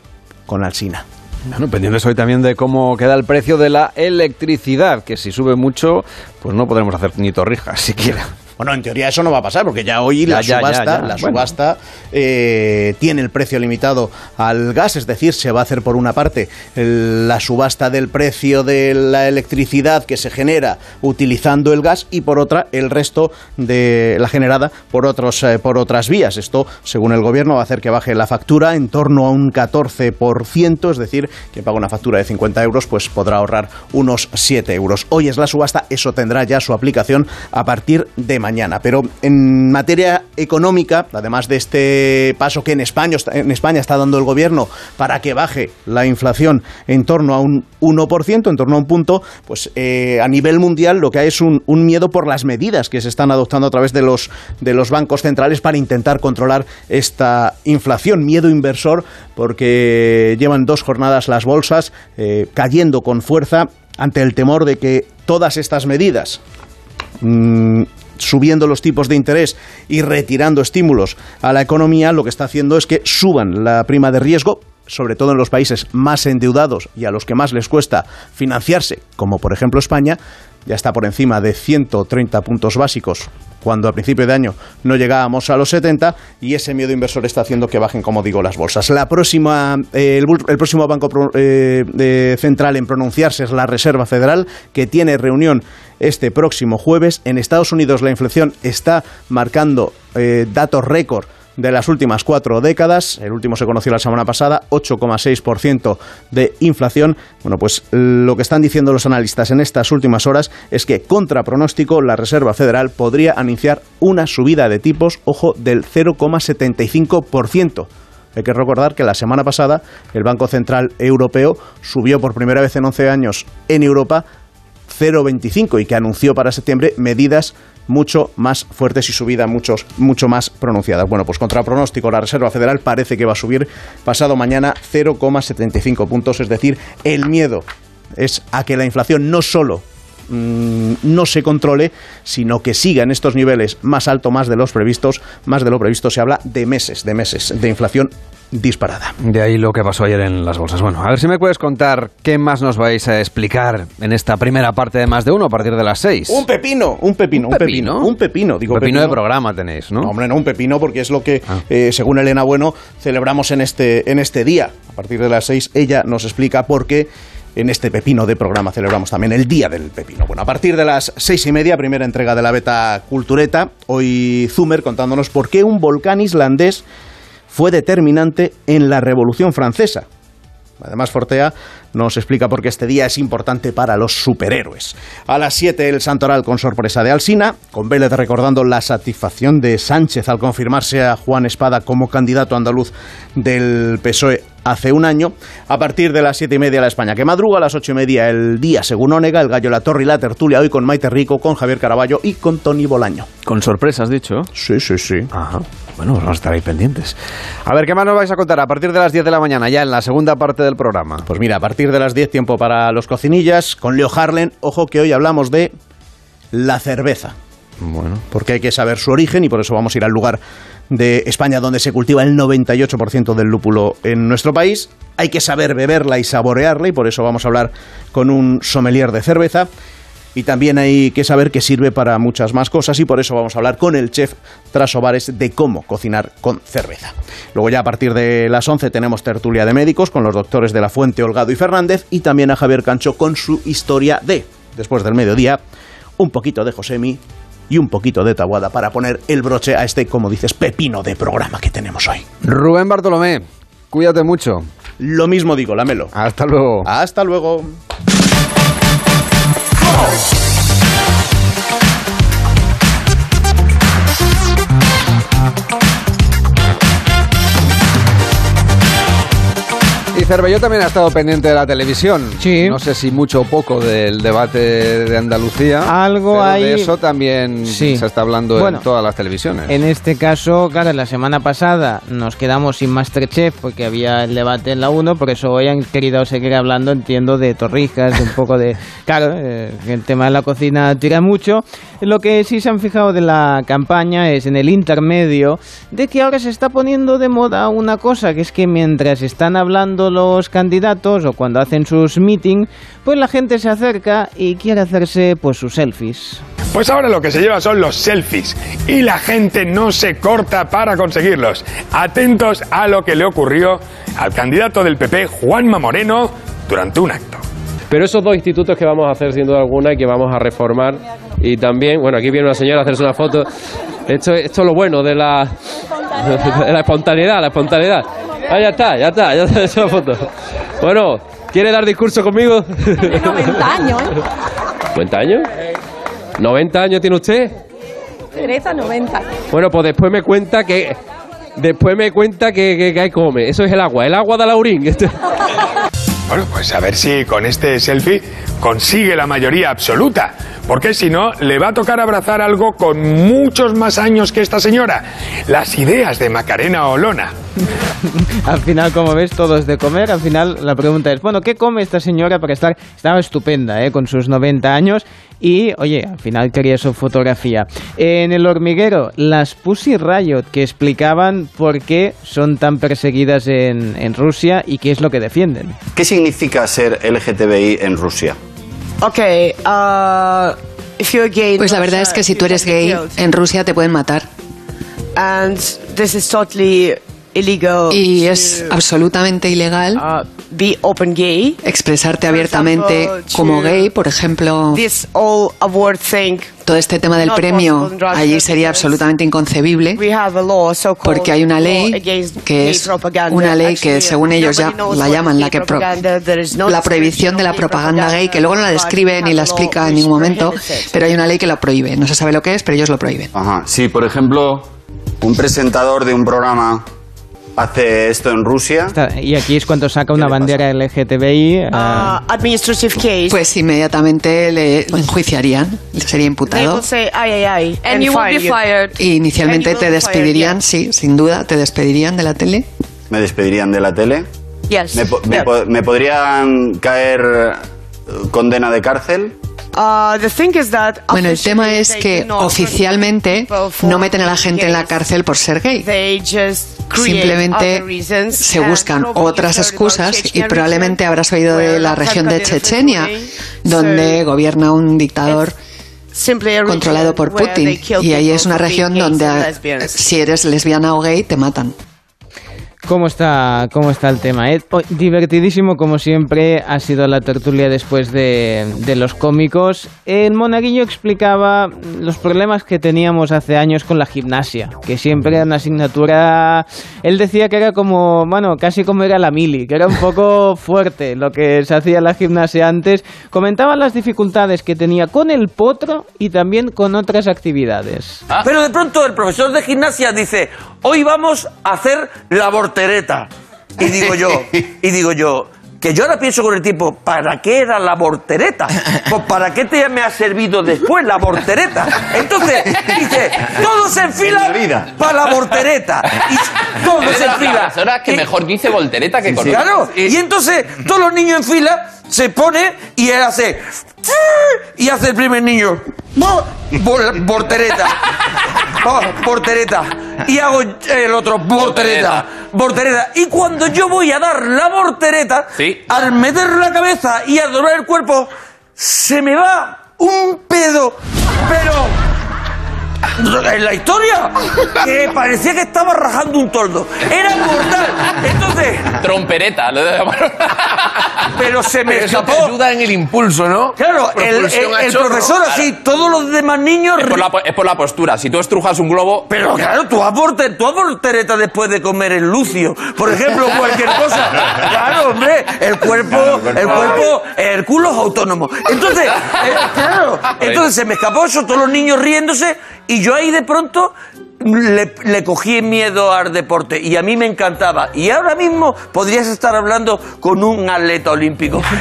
S16: con Alsina.
S2: Bueno, pendientes hoy también de cómo queda el precio de la electricidad, que si sube mucho, pues no podremos hacer ni torrijas siquiera.
S16: Bueno, en teoría eso no va a pasar, porque ya hoy la subasta, la subasta eh, tiene el precio limitado al gas, es decir, se va a hacer por una parte la subasta del precio de la electricidad que se genera utilizando el gas y por otra el resto de la generada por, otros, eh, por otras vías. Esto, según el gobierno, va a hacer que baje la factura en torno a un 14%, es decir, que paga una factura de 50 euros, pues podrá ahorrar unos 7 euros. Hoy es la subasta, eso tendrá ya su aplicación a partir de mañana mañana. Pero en materia económica, además de este paso que en España, en España está dando el gobierno para que baje la inflación en torno a un 1%, en torno a un punto, pues eh, a nivel mundial lo que hay es un, miedo por las medidas que se están adoptando a través de los, bancos centrales para intentar controlar esta inflación. Miedo inversor porque llevan dos jornadas las bolsas eh, cayendo con fuerza ante el temor de que todas estas medidas mm, subiendo los tipos de interés y retirando estímulos a la economía, lo que está haciendo es que suban la prima de riesgo, sobre todo en los países más endeudados y a los que más les cuesta financiarse, como por ejemplo España, ya está por encima de 130 puntos básicos cuando a principio de año no llegábamos a los 70 y ese miedo inversor está haciendo que bajen, como digo, las bolsas. La próxima, eh, el, próximo banco eh, central en pronunciarse es la Reserva Federal, que tiene reunión este próximo jueves. En Estados Unidos la inflación está marcando eh, datos récord de las últimas cuatro décadas. El último se conoció la semana pasada, 8,6% de inflación. Bueno, pues lo que están diciendo los analistas en estas últimas horas es que, contra pronóstico, la Reserva Federal podría anunciar una subida de tipos, ojo, del 0,75%. Hay que recordar que la semana pasada el Banco Central Europeo subió por primera vez en 11 años en Europa 0,25 y que anunció para septiembre medidas mucho más fuertes y subida muchos, mucho más pronunciada. Bueno, pues contra pronóstico, la Reserva Federal parece que va a subir pasado mañana 0,75 puntos, es decir, el miedo es a que la inflación no solo mm, no se controle, sino que siga en estos niveles más alto, más de los previstos, más de lo previsto. Se habla de meses, de meses de inflación disparada.
S2: De ahí lo que pasó ayer en las bolsas. Bueno, a ver si me puedes contar qué más nos vais a explicar en esta primera parte de más de uno a partir de las seis.
S16: Un pepino, un pepino, un, pepino, un pepino.
S2: Digo, pepino, de programa tenéis, ¿no?
S16: Hombre, no, un pepino porque es lo que, ah. eh, según Elena Bueno, celebramos en este, en este día. A partir de las seis, ella nos explica por qué en este pepino de programa celebramos también el Día del Pepino. Bueno, a partir de las seis y media, primera entrega de la beta Cultureta, hoy Zumer contándonos por qué un volcán islandés fue determinante en la Revolución Francesa. Además, Fortea nos explica por qué este día es importante para los superhéroes. A las 7 el Santoral con sorpresa de Alsina, con Vélez recordando la satisfacción de Sánchez al confirmarse a Juan Espada como candidato andaluz del PSOE hace un año. A partir de las siete y media la España que madruga, a las ocho y media el día según Onega, el Gallo, la Torre y la Tertulia, hoy con Maite Rico, con Javier Caraballo y con Tony Bolaño.
S2: Con sorpresas, dicho.
S16: Sí, sí, sí.
S2: Ajá. Bueno, vamos a estar ahí pendientes. A ver, ¿qué más nos vais a contar a partir de las 10 de la mañana, ya en la segunda parte del programa?
S16: Pues mira, a partir de las 10, tiempo para los cocinillas, con Leo Harlen. Ojo que hoy hablamos de la cerveza. Bueno. Porque hay que saber su origen y por eso vamos a ir al lugar de España donde se cultiva el 98% del lúpulo en nuestro país. Hay que saber beberla y saborearla y por eso vamos a hablar con un sommelier de cerveza y también hay que saber que sirve para muchas más cosas y por eso vamos a hablar con el chef Trasovares de cómo cocinar con cerveza. Luego ya a partir de las 11 tenemos tertulia de médicos con los doctores de la Fuente, Holgado y Fernández y también a Javier Cancho con su historia de, después del mediodía, un poquito de Josemi y un poquito de Tabuada para poner el broche a este, como dices, pepino de programa que tenemos hoy.
S2: Rubén Bartolomé, cuídate mucho.
S16: Lo mismo digo, Lamelo.
S2: Hasta luego.
S16: Hasta luego.
S2: Cervelló también ha estado pendiente de la televisión.
S4: Sí.
S2: No sé si mucho o poco del debate de Andalucía.
S4: Algo
S2: hay. De eso también se está hablando en todas las televisiones.
S4: En este caso, claro, la semana pasada nos quedamos sin Masterchef porque había el debate en la 1, por eso hoy han querido seguir hablando, entiendo, de torrijas, de un poco de. [LAUGHS] Claro, eh, el tema de la cocina tira mucho. Lo que sí se han fijado de la campaña es en el intermedio de que ahora se está poniendo de moda una cosa, que es que mientras están hablando los candidatos o cuando hacen sus meetings, pues la gente se acerca y quiere hacerse pues sus selfies.
S17: Pues ahora lo que se lleva son los selfies y la gente no se corta para conseguirlos. Atentos a lo que le ocurrió al candidato del PP, Juanma Moreno, durante un acto.
S18: Pero esos dos institutos que vamos a hacer sin duda alguna y que vamos a reformar y también, bueno, aquí viene una señora a hacerse una foto. Esto, esto es lo bueno de la, [LAUGHS] de la espontaneidad, la espontaneidad. Ah, ya está, ya está, ya está [LAUGHS] esa foto. Bueno, ¿quiere dar discurso conmigo?
S19: 90 años, ¿eh?
S18: ¿90 años? ¿90 años tiene usted?
S19: Teresa, 90.
S18: Bueno, pues después me cuenta que... Después me cuenta que, que, que come. Eso es el agua, el agua de Laurín.
S17: Bueno, pues a ver si con este selfie consigue la mayoría absoluta. Porque si no, le va a tocar abrazar algo con muchos más años que esta señora. Las ideas de Macarena Olona. [LAUGHS]
S4: al final, como ves, todo es de comer. Al final, la pregunta es, bueno, ¿qué come esta señora para estar? Estaba estupenda, ¿eh? Con sus 90 años. Y, oye, al final quería su fotografía. En el hormiguero, las Pussy Riot, que explicaban por qué son tan perseguidas en, en Rusia y qué es lo que defienden.
S20: ¿Qué significa ser LGTBI en Rusia?
S21: Okay, uh, if you're gay,
S22: pues la verdad es que si tú eres gay, en Rusia te pueden matar.
S21: And this is totally
S22: y es absolutamente ilegal
S21: uh, be open gay.
S22: expresarte abiertamente como gay, por ejemplo.
S21: This all award thing
S22: todo este tema del premio allí sería absolutamente inconcebible porque hay una ley que es una ley que según ellos ya la llaman la que la prohibición de la propaganda gay que luego no la describe ni la explica en ningún momento pero hay una ley que la prohíbe no se sabe lo que es pero ellos lo prohíben
S20: Ajá. sí por ejemplo un presentador de un programa hace esto en Rusia.
S4: y aquí es cuando saca una bandera LGTBI.
S21: Uh, administrative case.
S22: Pues inmediatamente le enjuiciarían, sería imputado.
S21: Say, ay, ay, ay,
S22: and, you will be fired. Y inicialmente te despedirían, sí, sin duda, te despedirían de la tele.
S20: ¿Me despedirían de la tele?
S21: Yes.
S20: ¿Me, me, me podrían caer condena de cárcel?
S22: Uh, bueno, el tema es que oficialmente no meten a la gente en la cárcel por ser gay. Simplemente se buscan otras excusas y probablemente habrás oído de la región de Chechenia, donde gobierna un dictador controlado por Putin. Y ahí es una región donde si eres lesbiana o gay te matan.
S4: ¿Cómo está, cómo está el tema? Eh? divertidísimo, como siempre, ha sido la tertulia después de, de, los cómicos. El monaguillo explicaba los problemas que teníamos hace años con la gimnasia, que siempre era una asignatura... Él decía que era como, bueno, casi como era la mili, que era un poco [LAUGHS] fuerte lo que se hacía en la gimnasia antes. Comentaba las dificultades que tenía con el potro y también con otras actividades.
S23: Ah. Pero de pronto el profesor de gimnasia dice, hoy vamos a hacer la voltereta. Y digo yo, [LAUGHS] y digo yo, que yo ahora pienso con el tiempo, ¿para qué era la voltereta? Pues ¿para qué te me ha servido después la voltereta? Entonces, dice, todos en fila para la voltereta. Y todos en fila.
S24: Ahora que mejor dice voltereta que correr.
S23: Claro, y entonces todos los niños en fila se pone y él hace y hace el primer niño voltereta voltereta [LAUGHS] y hago el otro voltereta voltereta. Y cuando yo voy a dar la voltereta al meter la cabeza y a doblar el cuerpo se me va un pedo pero en la historia que parecía que estaba rajando un toldo. Era mortal. Entonces.
S24: Trompereta, lo de
S23: Pero se me
S24: Pero eso
S23: escapó.
S24: te ayuda en el impulso, ¿no?
S23: Claro, el, el- profesor así, todos los demás niños.
S24: Es por, la, po- es por la postura. Si tú estrujas un globo.
S23: Pero claro, tú aportes, tú voltereta después de comer el lucio. Por ejemplo, cualquier cosa. Claro, hombre, el cuerpo, el cuerpo, el culo es autónomo. Entonces, eh, claro, entonces se me escapó eso, todos los niños riéndose, y yo ahí de pronto le, le cogí miedo al deporte y a mí me encantaba. Y ahora mismo podrías estar hablando con un atleta olímpico. [LAUGHS]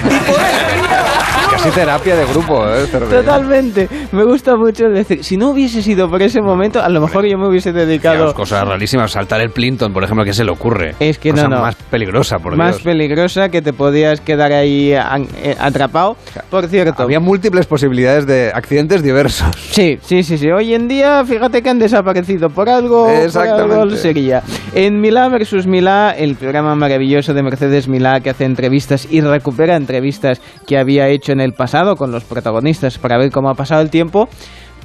S2: Casi terapia de grupo, ¿eh? Cervera.
S4: Totalmente. Me gusta mucho decir, si no hubiese sido por ese momento, a lo mejor yo me hubiese dedicado
S2: Dios, cosas rarísimas. Saltar el Plinton, por ejemplo, ¿qué se le ocurre?
S4: Es que
S2: Cosa
S4: no, no.
S2: más peligrosa, por
S4: más
S2: Dios.
S4: peligrosa que te podías quedar ahí eh, atrapado. Por cierto.
S2: Había múltiples posibilidades de accidentes diversos.
S4: Sí, sí, sí, sí. Hoy en día, fíjate que han desaparecido por algo, por
S2: Exactamente.
S4: algo sería. En Milá versus Milá, el programa maravilloso de Mercedes Milá que hace entrevistas y recupera entrevistas que había hecho en el pasado con los protagonistas para ver cómo ha pasado el tiempo.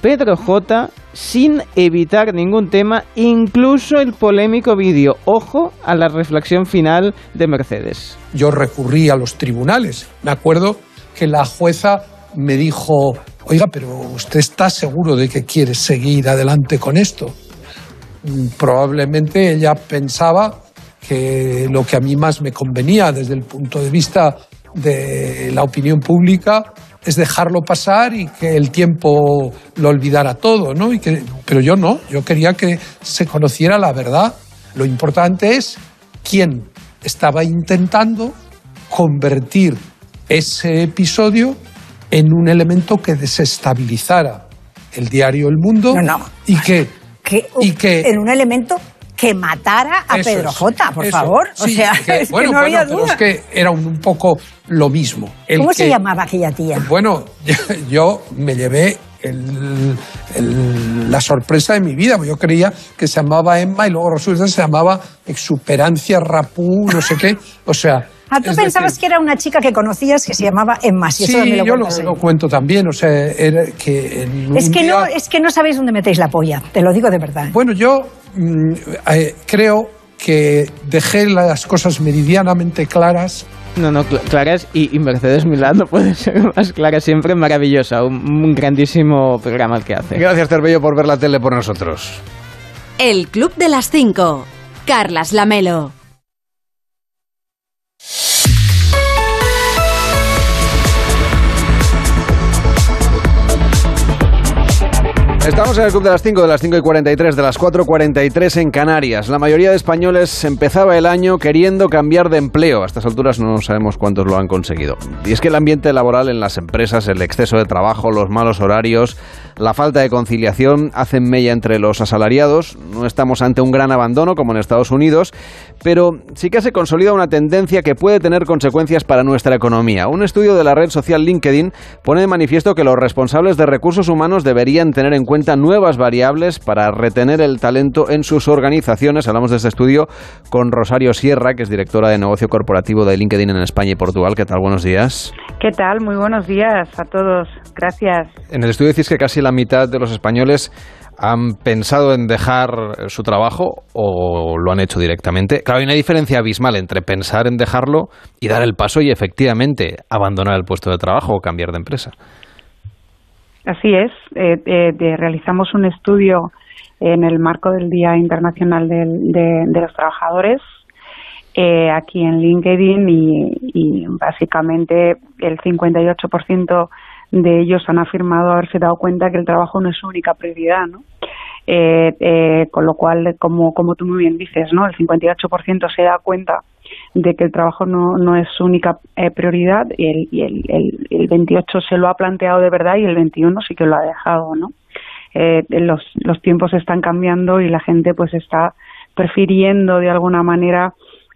S4: Pedro J, sin evitar ningún tema, incluso el polémico vídeo. Ojo a la reflexión final de Mercedes.
S25: yo recurrí a los tribunales. Me acuerdo que la jueza me dijo, oiga, pero ¿usted está seguro de que quiere seguir adelante con esto? Probablemente ella pensaba que lo que a mí más me convenía desde el punto de vista de la opinión pública es dejarlo pasar y que el tiempo lo olvidara todo, ¿no? Y que, pero yo no, yo quería que se conociera la verdad. Lo importante es quién estaba intentando convertir ese episodio en un elemento que desestabilizara el diario El Mundo
S26: No, no.
S25: y que
S26: que,
S25: y que
S26: en un elemento que matara a Pedro
S25: es,
S26: J, por
S25: eso.
S26: favor. O sea,
S25: que- [LAUGHS]
S26: es
S25: bueno,
S26: no había
S25: bueno, pero
S26: duda.
S25: es que era un, un poco lo mismo. El
S26: ¿Cómo se llamaba aquella tía?
S25: Bueno, [LAUGHS] yo me llevé el- el- la sorpresa de mi vida. Yo creía que se llamaba Emma y luego resulta que se llamaba Exuperancia Rapú, no sé qué. O sea.
S26: Ah, tú
S25: es
S26: pensabas
S25: decir,
S26: que era una chica que conocías que se llamaba Emma, si eso me
S25: Sí,
S26: lo
S25: yo lo, lo cuento también. O sea, era que en
S26: Es que,
S25: día-
S26: no, es que no sabéis dónde metéis la polla, te lo digo de verdad.
S25: Bueno, yo mm, eh, creo que dejé las cosas meridianamente claras.
S4: No, no, cl- claras y, y Mercedes Milán no puede ser más clara siempre, maravillosa, un, un grandísimo programa el que hace.
S2: Gracias, Cervello, por ver la tele por nosotros.
S1: El Club de las 5. Carlas Lamelo.
S2: Estamos en el Club de las 5, de las 5 y 43, de las 4.43 en Canarias. La mayoría de españoles empezaba el año queriendo cambiar de empleo. A estas alturas no sabemos cuántos lo han conseguido. Y es que el ambiente laboral en las empresas, el exceso de trabajo, los malos horarios, la falta de conciliación hacen mella entre los asalariados. No estamos ante un gran abandono como en Estados Unidos, pero sí que se consolida una tendencia que puede tener consecuencias para nuestra economía. Un estudio de la red social LinkedIn pone de manifiesto que los responsables de recursos humanos deberían tener en cuenta nuevas variables para retener el talento en sus organizaciones. Hablamos de este estudio con Rosario Sierra, que es directora de negocio corporativo de LinkedIn en España y Portugal. ¿Qué tal? Buenos días.
S27: ¿Qué tal? Muy buenos días a todos. Gracias.
S2: En el estudio decís que casi la mitad de los españoles han pensado en dejar su trabajo o lo han hecho directamente. Claro, hay una diferencia abismal entre pensar en dejarlo y dar el paso y efectivamente abandonar el puesto de trabajo o cambiar de empresa.
S27: Así es. Eh, eh, realizamos un estudio en el marco del Día Internacional de, los Trabajadores eh, aquí en LinkedIn y, básicamente el 58% de ellos han afirmado haberse dado cuenta que el trabajo no es su única prioridad, ¿no? Eh, eh, con lo cual, como, como tú muy bien dices, ¿no? El 58% se da cuenta de que el trabajo no, no es su única prioridad y, el, y el, el, el 28 se lo ha planteado de verdad y el 21 sí que lo ha dejado, ¿no? eh, los, los tiempos están cambiando y la gente pues está prefiriendo de alguna manera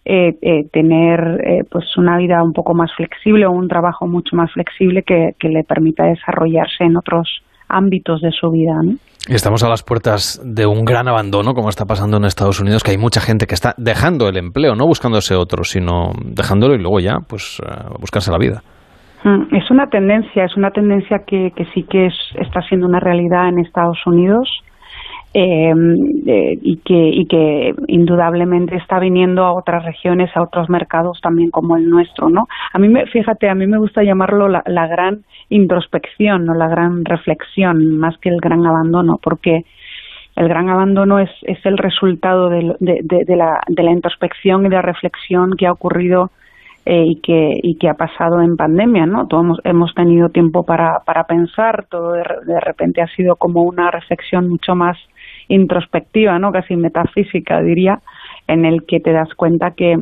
S27: eh, eh, tener eh, pues una vida un poco más flexible o un trabajo mucho más flexible que, que le permita desarrollarse en otros ámbitos de su vida. ¿no?
S2: Estamos a las puertas de un gran abandono, como está pasando en Estados Unidos, que hay mucha gente que está dejando el empleo, no buscándose otro, sino dejándolo y luego ya, pues, buscarse la vida.
S27: Mm, es una tendencia, es una tendencia que, que sí que está siendo una realidad en Estados Unidos em, eh, y, que, y que indudablemente está viniendo a otras regiones, a otros mercados también como el nuestro, ¿no? A mí, me, fíjate, a mí me gusta llamarlo la, la gran introspección o la gran reflexión más que el gran abandono, porque el gran abandono es, es el resultado de, de, de, la, de la introspección y de la reflexión que ha ocurrido eh, y, que, y que ha pasado en pandemia, ¿no? Todos hemos, tenido tiempo para, para pensar, todo de, repente ha sido como una reflexión mucho más introspectiva, ¿no? Casi metafísica, diría, en el que te das cuenta que,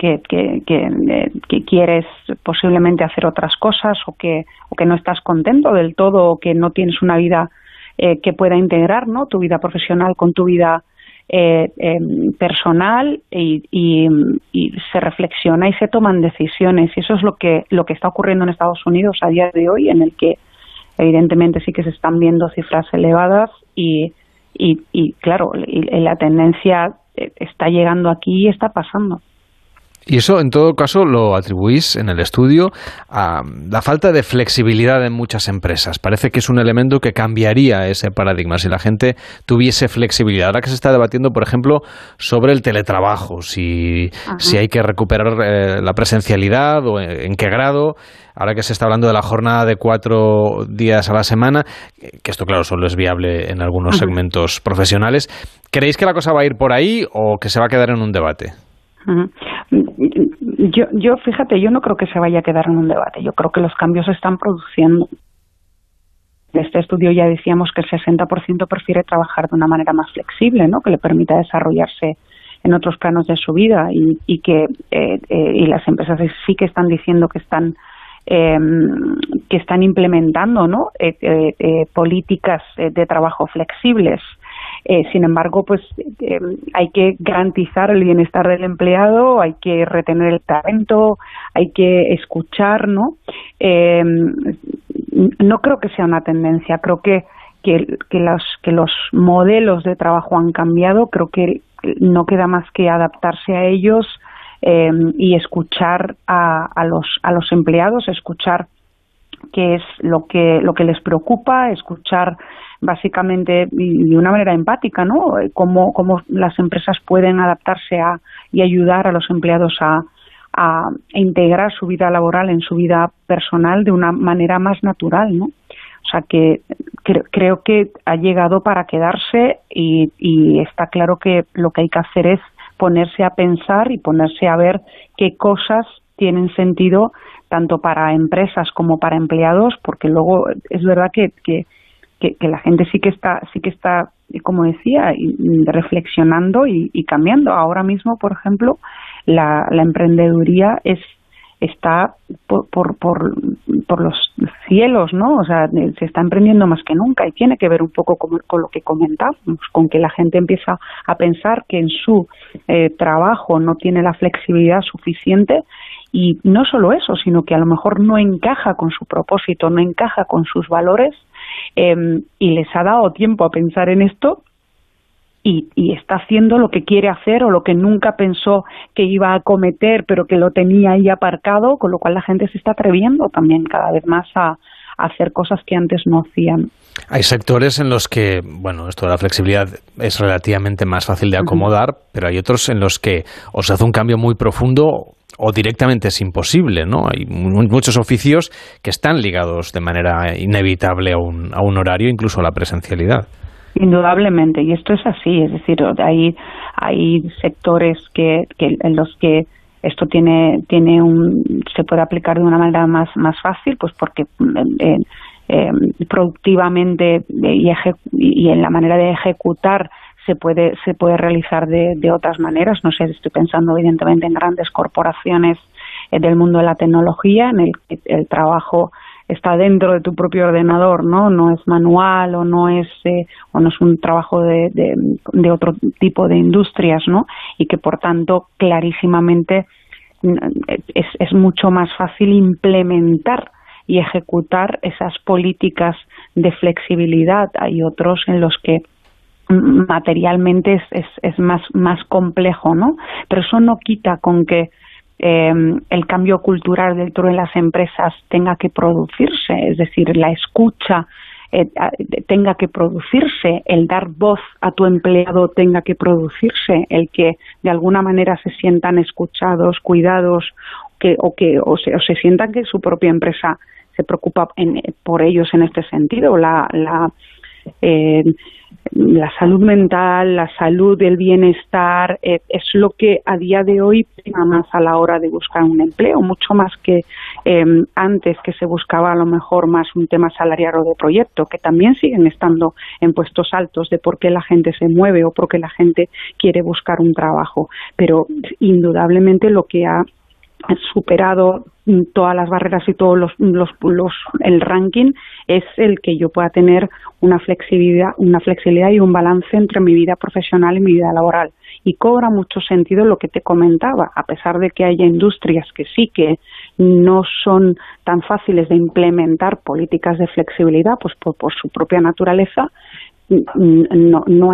S27: eh, que, quieres posiblemente hacer otras cosas o que, o que no estás contento del todo o que no tienes una vida eh, que pueda integrar ¿no? tu vida profesional con tu vida eh, em, personal y, se reflexiona y se toman decisiones y eso es lo que lo que está ocurriendo en Estados Unidos a día de hoy en el que evidentemente sí que se están viendo cifras elevadas y, y, claro la tendencia eh, está llegando aquí y está pasando.
S2: Y eso, en todo caso, lo atribuís en el estudio a la falta de flexibilidad en muchas empresas. Parece que es un elemento que cambiaría ese paradigma si la gente tuviese flexibilidad. Ahora que se está debatiendo, por ejemplo, sobre el teletrabajo, si, si hay que recuperar eh, la presencialidad o en, qué grado. Ahora que se está hablando de la jornada de cuatro días a la semana, que esto, claro, solo es viable en algunos segmentos profesionales. ¿Creéis que la cosa va a ir por ahí o que se va a quedar en un debate?
S27: Yo, yo, fíjate, yo no creo que se vaya a quedar en un debate. Yo creo que los cambios se están produciendo. En este estudio ya decíamos que el 60% prefiere trabajar de una manera más flexible, ¿no? Que le permita desarrollarse en otros planos de su vida y, que eh, eh, y las empresas sí que están diciendo que están eh, que están implementando ¿no? Eh, eh, políticas de trabajo flexibles eh, sin embargo, pues eh, hay que garantizar el bienestar del empleado, hay que retener el talento, hay que escuchar, ¿no? Eh, no creo que sea una tendencia, creo que que, que, los, que los modelos de trabajo han cambiado, creo que no queda más que adaptarse a ellos y escuchar a, a, los, a los empleados, escuchar qué es lo que, lo que les preocupa, escuchar básicamente y de una manera empática, ¿no? Eh, cómo, cómo las empresas pueden adaptarse a y ayudar a los empleados a, integrar su vida laboral en su vida personal de una manera más natural, ¿no? O sea que creo que ha llegado para quedarse y, y está claro que lo que hay que hacer es ponerse a pensar y ponerse a ver qué cosas tienen sentido tanto para empresas como para empleados, porque luego es verdad que, que que, la gente sí que está, sí que está, como decía, reflexionando y, cambiando. Ahora mismo, por ejemplo, la, emprendeduría es está por, por, por, los cielos, ¿no? O sea, se está emprendiendo más que nunca y tiene que ver un poco con, lo que comentamos, con que la gente empieza a pensar que en su eh, trabajo no tiene la flexibilidad suficiente y no solo eso, sino que a lo mejor no encaja con su propósito, no encaja con sus valores em, y les ha dado tiempo a pensar en esto y, está haciendo lo que quiere hacer o lo que nunca pensó que iba a cometer, pero que lo tenía ahí aparcado, con lo cual la gente se está atreviendo también cada vez más a, hacer cosas que antes no hacían.
S28: Hay sectores en los que, bueno, esto de la flexibilidad es relativamente más fácil de acomodar, pero hay otros en los que o se hace un cambio muy profundo o directamente es imposible, ¿no? Hay muchos oficios que están ligados de manera inevitable a un, a un horario, incluso a la presencialidad.
S27: Indudablemente, y esto es así, es decir, hay, hay sectores que, que en los que esto tiene, tiene un, se puede aplicar de una manera más, más fácil, pues porque eh, eh, productivamente y, y en la manera de ejecutar se puede, se puede realizar de, de otras maneras. No sé, estoy pensando evidentemente en grandes corporaciones eh, del mundo de la tecnología, en el que el trabajo está dentro de tu propio ordenador, ¿no? No es manual o no es eh, o no es un trabajo de, de, otro tipo de industrias, ¿no? Y que por tanto clarísimamente mm, es, es mucho más fácil implementar y ejecutar esas políticas de flexibilidad. Hay otros en los que materialmente es, es, más, más complejo, ¿no? Pero eso no quita con que eh, el cambio cultural dentro de las empresas tenga que producirse, es decir, la escucha eh, tenga que producirse, el dar voz a tu empleado tenga que producirse, el que de alguna manera se sientan escuchados, cuidados, que, o que o se, o se sientan que su propia empresa se preocupa en, por ellos en este sentido. La, la eh, la salud mental, la salud, el bienestar, eh, es lo que a día de hoy prima más a la hora de buscar un empleo, mucho más que em, antes que se buscaba a lo mejor más un tema salarial o de proyecto, que también siguen estando en puestos altos de por qué la gente se mueve o por qué la gente quiere buscar un trabajo. Pero indudablemente lo que ha superado todas las barreras y todos los, los, los, el ranking es el que yo pueda tener una flexibilidad una flexibilidad y un balance entre mi vida profesional y mi vida laboral. Y cobra mucho sentido lo que te comentaba a pesar de que haya industrias que sí que no son tan fáciles de implementar políticas de flexibilidad pues por, por su propia naturaleza no no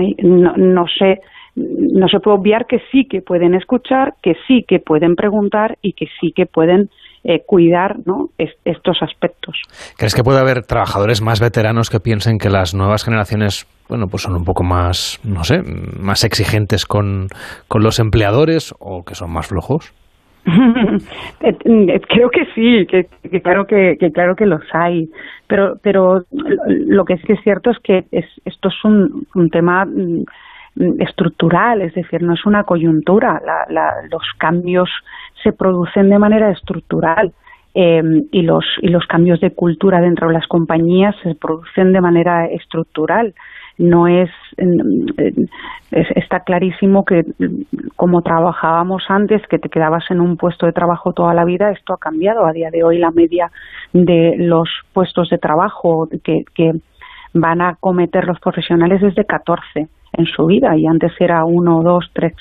S27: no sé no se puede obviar que sí que pueden escuchar, que sí que pueden preguntar y que sí que pueden eh, cuidar ¿no? estos aspectos.
S28: ¿Crees que puede haber trabajadores más veteranos que piensen que las nuevas generaciones bueno, pues son un poco más, no sé, más exigentes con, con los empleadores o que son más flojos? [LAUGHS]
S27: Eh, creo que sí, que, claro que, claro que los hay, pero pero lo que sí es cierto es que es, esto es un, un tema mm, estructural, es decir, no es una coyuntura. los cambios se producen de manera estructural em, y, los, y los cambios de cultura dentro de las compañías se producen de manera estructural. No es, está clarísimo que como trabajábamos antes, que te quedabas en un puesto de trabajo toda la vida, esto ha cambiado. A día de hoy la media de los puestos de trabajo que, que van a cometer los profesionales es de 14 en su vida y antes era uno, dos, tres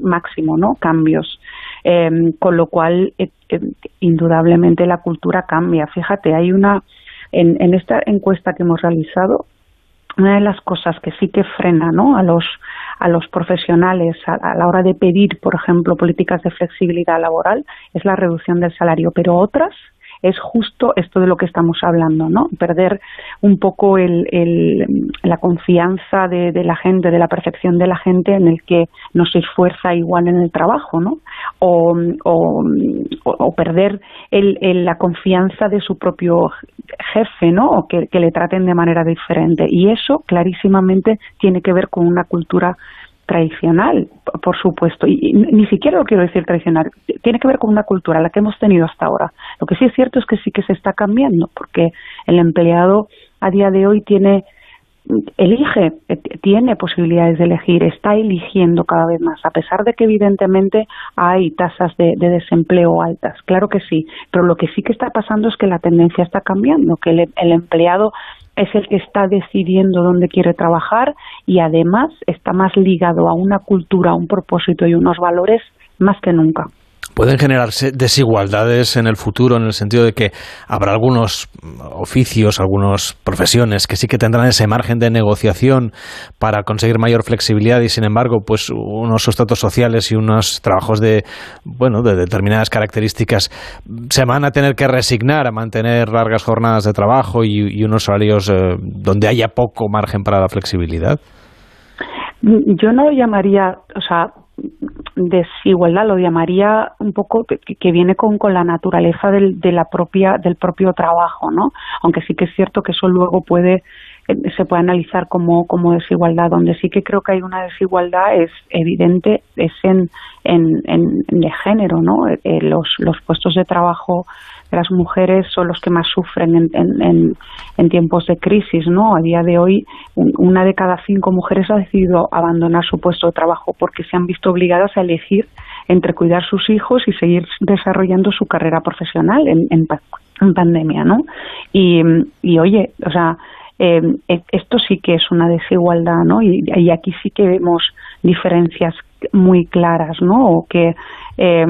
S27: máximo, ¿no? Cambios. Em, con lo cual, eh, eh, indudablemente la cultura cambia. Fíjate, hay una, en, en esta encuesta que hemos realizado, una de las cosas que sí que frena ¿no? a los a los profesionales a, a, la hora de pedir, por ejemplo, políticas de flexibilidad laboral es la reducción del salario, pero otras es justo esto de lo que estamos hablando, ¿no? Perder un poco el, la confianza de, la gente, de la percepción de la gente en el que no se esfuerza igual en el trabajo, ¿no? O, o, perder el, la confianza de su propio jefe, ¿no? O que, que le traten de manera diferente. Y eso clarísimamente tiene que ver con una cultura tradicional, por supuesto, y ni siquiera lo quiero decir tradicional, tiene que ver con una cultura, la que hemos tenido hasta ahora. Lo que sí es cierto es que sí que se está cambiando, porque el empleado a día de hoy tiene elige, eh, tiene posibilidades de elegir, está eligiendo cada vez más, a pesar de que evidentemente hay tasas de, desempleo altas, claro que sí, pero lo que sí que está pasando es que la tendencia está cambiando, que el, empleado es el que está decidiendo dónde quiere trabajar y además está más ligado a una cultura, a un propósito y unos valores más que nunca
S28: pueden generarse desigualdades en el futuro en el sentido de que habrá algunos oficios, algunas profesiones que sí que tendrán ese margen de negociación para conseguir mayor flexibilidad y sin embargo pues unos sustratos sociales y unos trabajos de bueno de determinadas características se van a tener que resignar a mantener largas jornadas de trabajo y, unos salarios eh, donde haya poco margen para la flexibilidad.
S27: Yo no llamaría, o sea, desigualdad lo llamaría un poco que, viene con, con la naturaleza del, de la propia del propio trabajo no aunque sí que es cierto que eso luego puede se puede analizar como, como desigualdad donde sí que creo que hay una desigualdad es evidente es en en, en, de género no eh, los los puestos de trabajo las mujeres son los que más sufren en, en, en, tiempos de crisis, ¿no? A día de hoy, una de cada cinco mujeres ha decidido abandonar su puesto de trabajo porque se han visto obligadas a elegir entre cuidar sus hijos y seguir desarrollando su carrera profesional en, en, pandemia, ¿no? Y, y oye, o sea, eh, e, esto sí que es una desigualdad, ¿no? Y, aquí sí que vemos diferencias muy claras, ¿no? O que eh,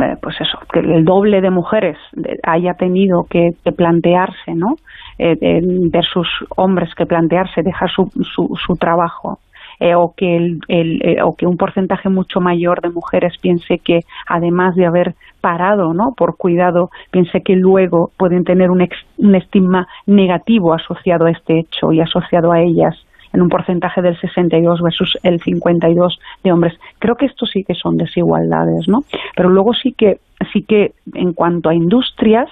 S27: eh, pues eso, que el doble de mujeres haya tenido que, plantearse, ¿no? Eh, versus hombres que plantearse dejar su, su, trabajo eh, o que el, el o que un porcentaje mucho mayor de mujeres piense que además de haber parado no por cuidado piense que luego pueden tener un, un estigma negativo asociado a este hecho y asociado a ellas en un porcentaje del 62 versus el 52 de hombres. Creo que esto sí que son desigualdades, ¿no? Pero luego sí que sí que en cuanto a industrias,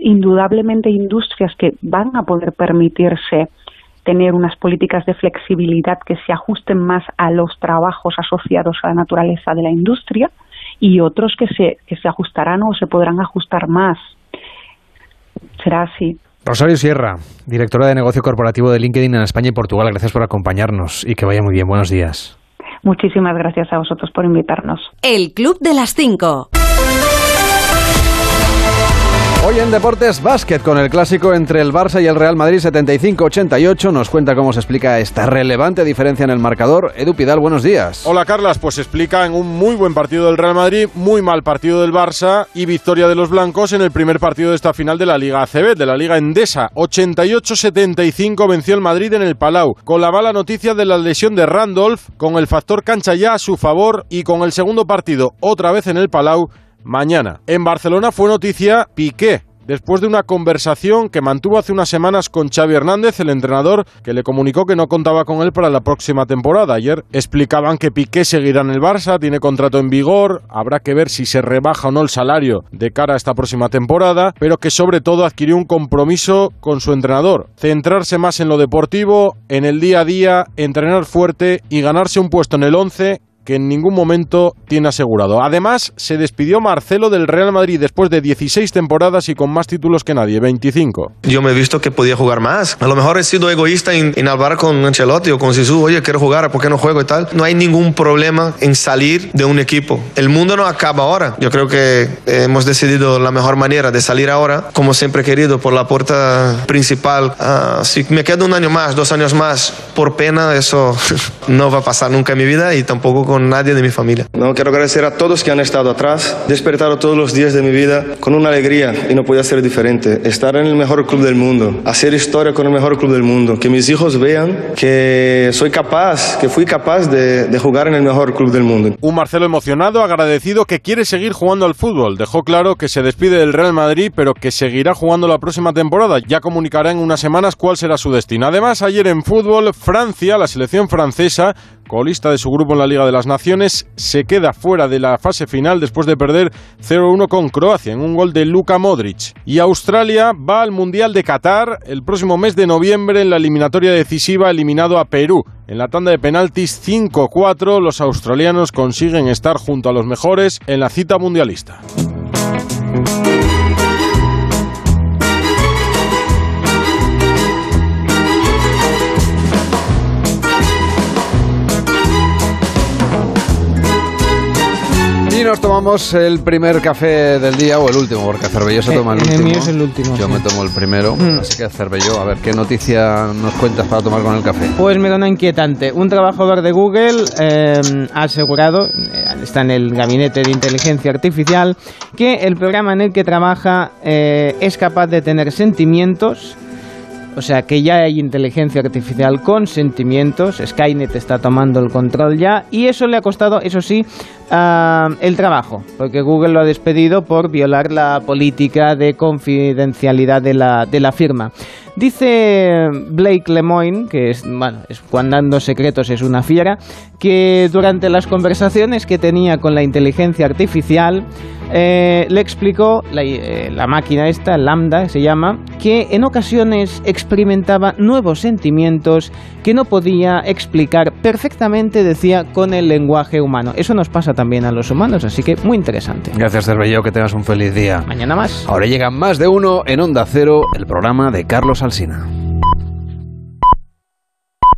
S27: indudablemente industrias que van a poder permitirse tener unas políticas de flexibilidad que se ajusten más a los trabajos asociados a la naturaleza de la industria y otros que se, que se ajustarán o se podrán ajustar más. Será así.
S28: Rosario Sierra, directora de negocio corporativo de LinkedIn en España y Portugal, gracias por acompañarnos y que vaya muy bien. Buenos días.
S27: Muchísimas gracias a vosotros por invitarnos.
S1: El Club de las Cinco.
S2: Hoy en Deportes Básquet con el clásico entre el Barça y el Real Madrid 75-88 nos cuenta cómo se explica esta relevante diferencia en el marcador. Edu Pidal, buenos días.
S5: Hola Carlas, pues se explica en un muy buen partido del Real Madrid, muy mal partido del Barça y victoria de los blancos en el primer partido de esta final de la Liga ACB, de la Liga Endesa. 88-75 venció el Madrid en el Palau, con la mala noticia de la lesión de Randolph, con el factor cancha ya a su favor y con el segundo partido otra vez en el Palau mañana. En Barcelona fue noticia Piqué, después de una conversación que mantuvo hace unas semanas con Xavi Hernández, el entrenador, que le comunicó que no contaba con él para la próxima temporada. Ayer explicaban que Piqué seguirá en el Barça, tiene contrato en vigor, habrá que ver si se rebaja o no el salario de cara a esta próxima temporada, pero que sobre todo adquirió un compromiso con su entrenador, centrarse más en lo deportivo, en el día a día, entrenar fuerte y ganarse un puesto en el 11 que en ningún momento tiene asegurado. Además, se despidió Marcelo del Real Madrid después de 16 temporadas y con más títulos que nadie, 25.
S29: Yo me he visto que podía jugar más. A lo mejor he sido egoísta en, hablar con Ancelotti o con Sisu, oye, quiero jugar, ¿por qué no juego y tal? No hay ningún problema en salir de un equipo. El mundo no acaba ahora. Yo creo que hemos decidido la mejor manera de salir ahora, como siempre he querido, por la puerta principal. Ah, si me quedo un año más, dos años más, por pena, eso [LAUGHS] no va a pasar nunca en mi vida y tampoco con nadie de mi familia. No, quiero agradecer a todos que han estado atrás, despertado todos los días de mi vida con una alegría y no podía ser diferente. Estar en el mejor club del mundo, hacer historia con el mejor club del mundo, que mis hijos vean que soy capaz, que fui capaz de, de jugar en el mejor club del mundo.
S5: Un Marcelo emocionado, agradecido, que quiere seguir jugando al fútbol. Dejó claro que se despide del Real Madrid, pero que seguirá jugando la próxima temporada. Ya comunicará en unas semanas cuál será su destino. Además, ayer en fútbol, Francia, la selección francesa, colista de su grupo en la Liga de las Naciones, se queda fuera de la fase final después de perder 0-1 con Croacia en un gol de Luka Modric. Y Australia va al Mundial de Qatar el próximo mes de noviembre en la eliminatoria decisiva eliminado a Perú. En la tanda de penaltis 5-4 los australianos consiguen estar junto a los mejores en la cita mundialista.
S2: Y nos tomamos el primer café del día o el último, porque Cervelló se
S4: Eh,
S2: toma el
S4: el
S2: último.
S4: mío es el último,
S2: Yo
S4: sí.
S2: me tomo el primero,
S4: Mm.
S2: así que Cervelló, a ver qué noticia nos cuentas para tomar con el café.
S4: Pues mira, una inquietante. Un trabajador de Google eh, ha asegurado, eh, está en el gabinete de inteligencia artificial, que el programa en el que trabaja eh, es capaz de tener sentimientos. O sea, que ya hay inteligencia artificial con sentimientos. Skynet está tomando el control ya. Y eso le ha costado, eso sí, ah, el trabajo. Porque Google lo ha despedido por violar la política de confidencialidad de la, de la firma. Dice Blake Lemoine, que es, bueno, es, cuando dando secretos es una fiera, que durante las conversaciones que tenía con la inteligencia artificial, eh, le explicó, la, eh, la máquina esta, Lambda se llama, que en ocasiones experimentaba nuevos sentimientos que no podía explicar perfectamente, decía, con el lenguaje humano. Eso nos pasa también a los humanos, así que muy interesante.
S2: Gracias, Cervelló, que tengas un feliz día.
S4: Mañana más.
S2: Ahora llega más de uno en Onda Cero, el programa de Carlos Alsina.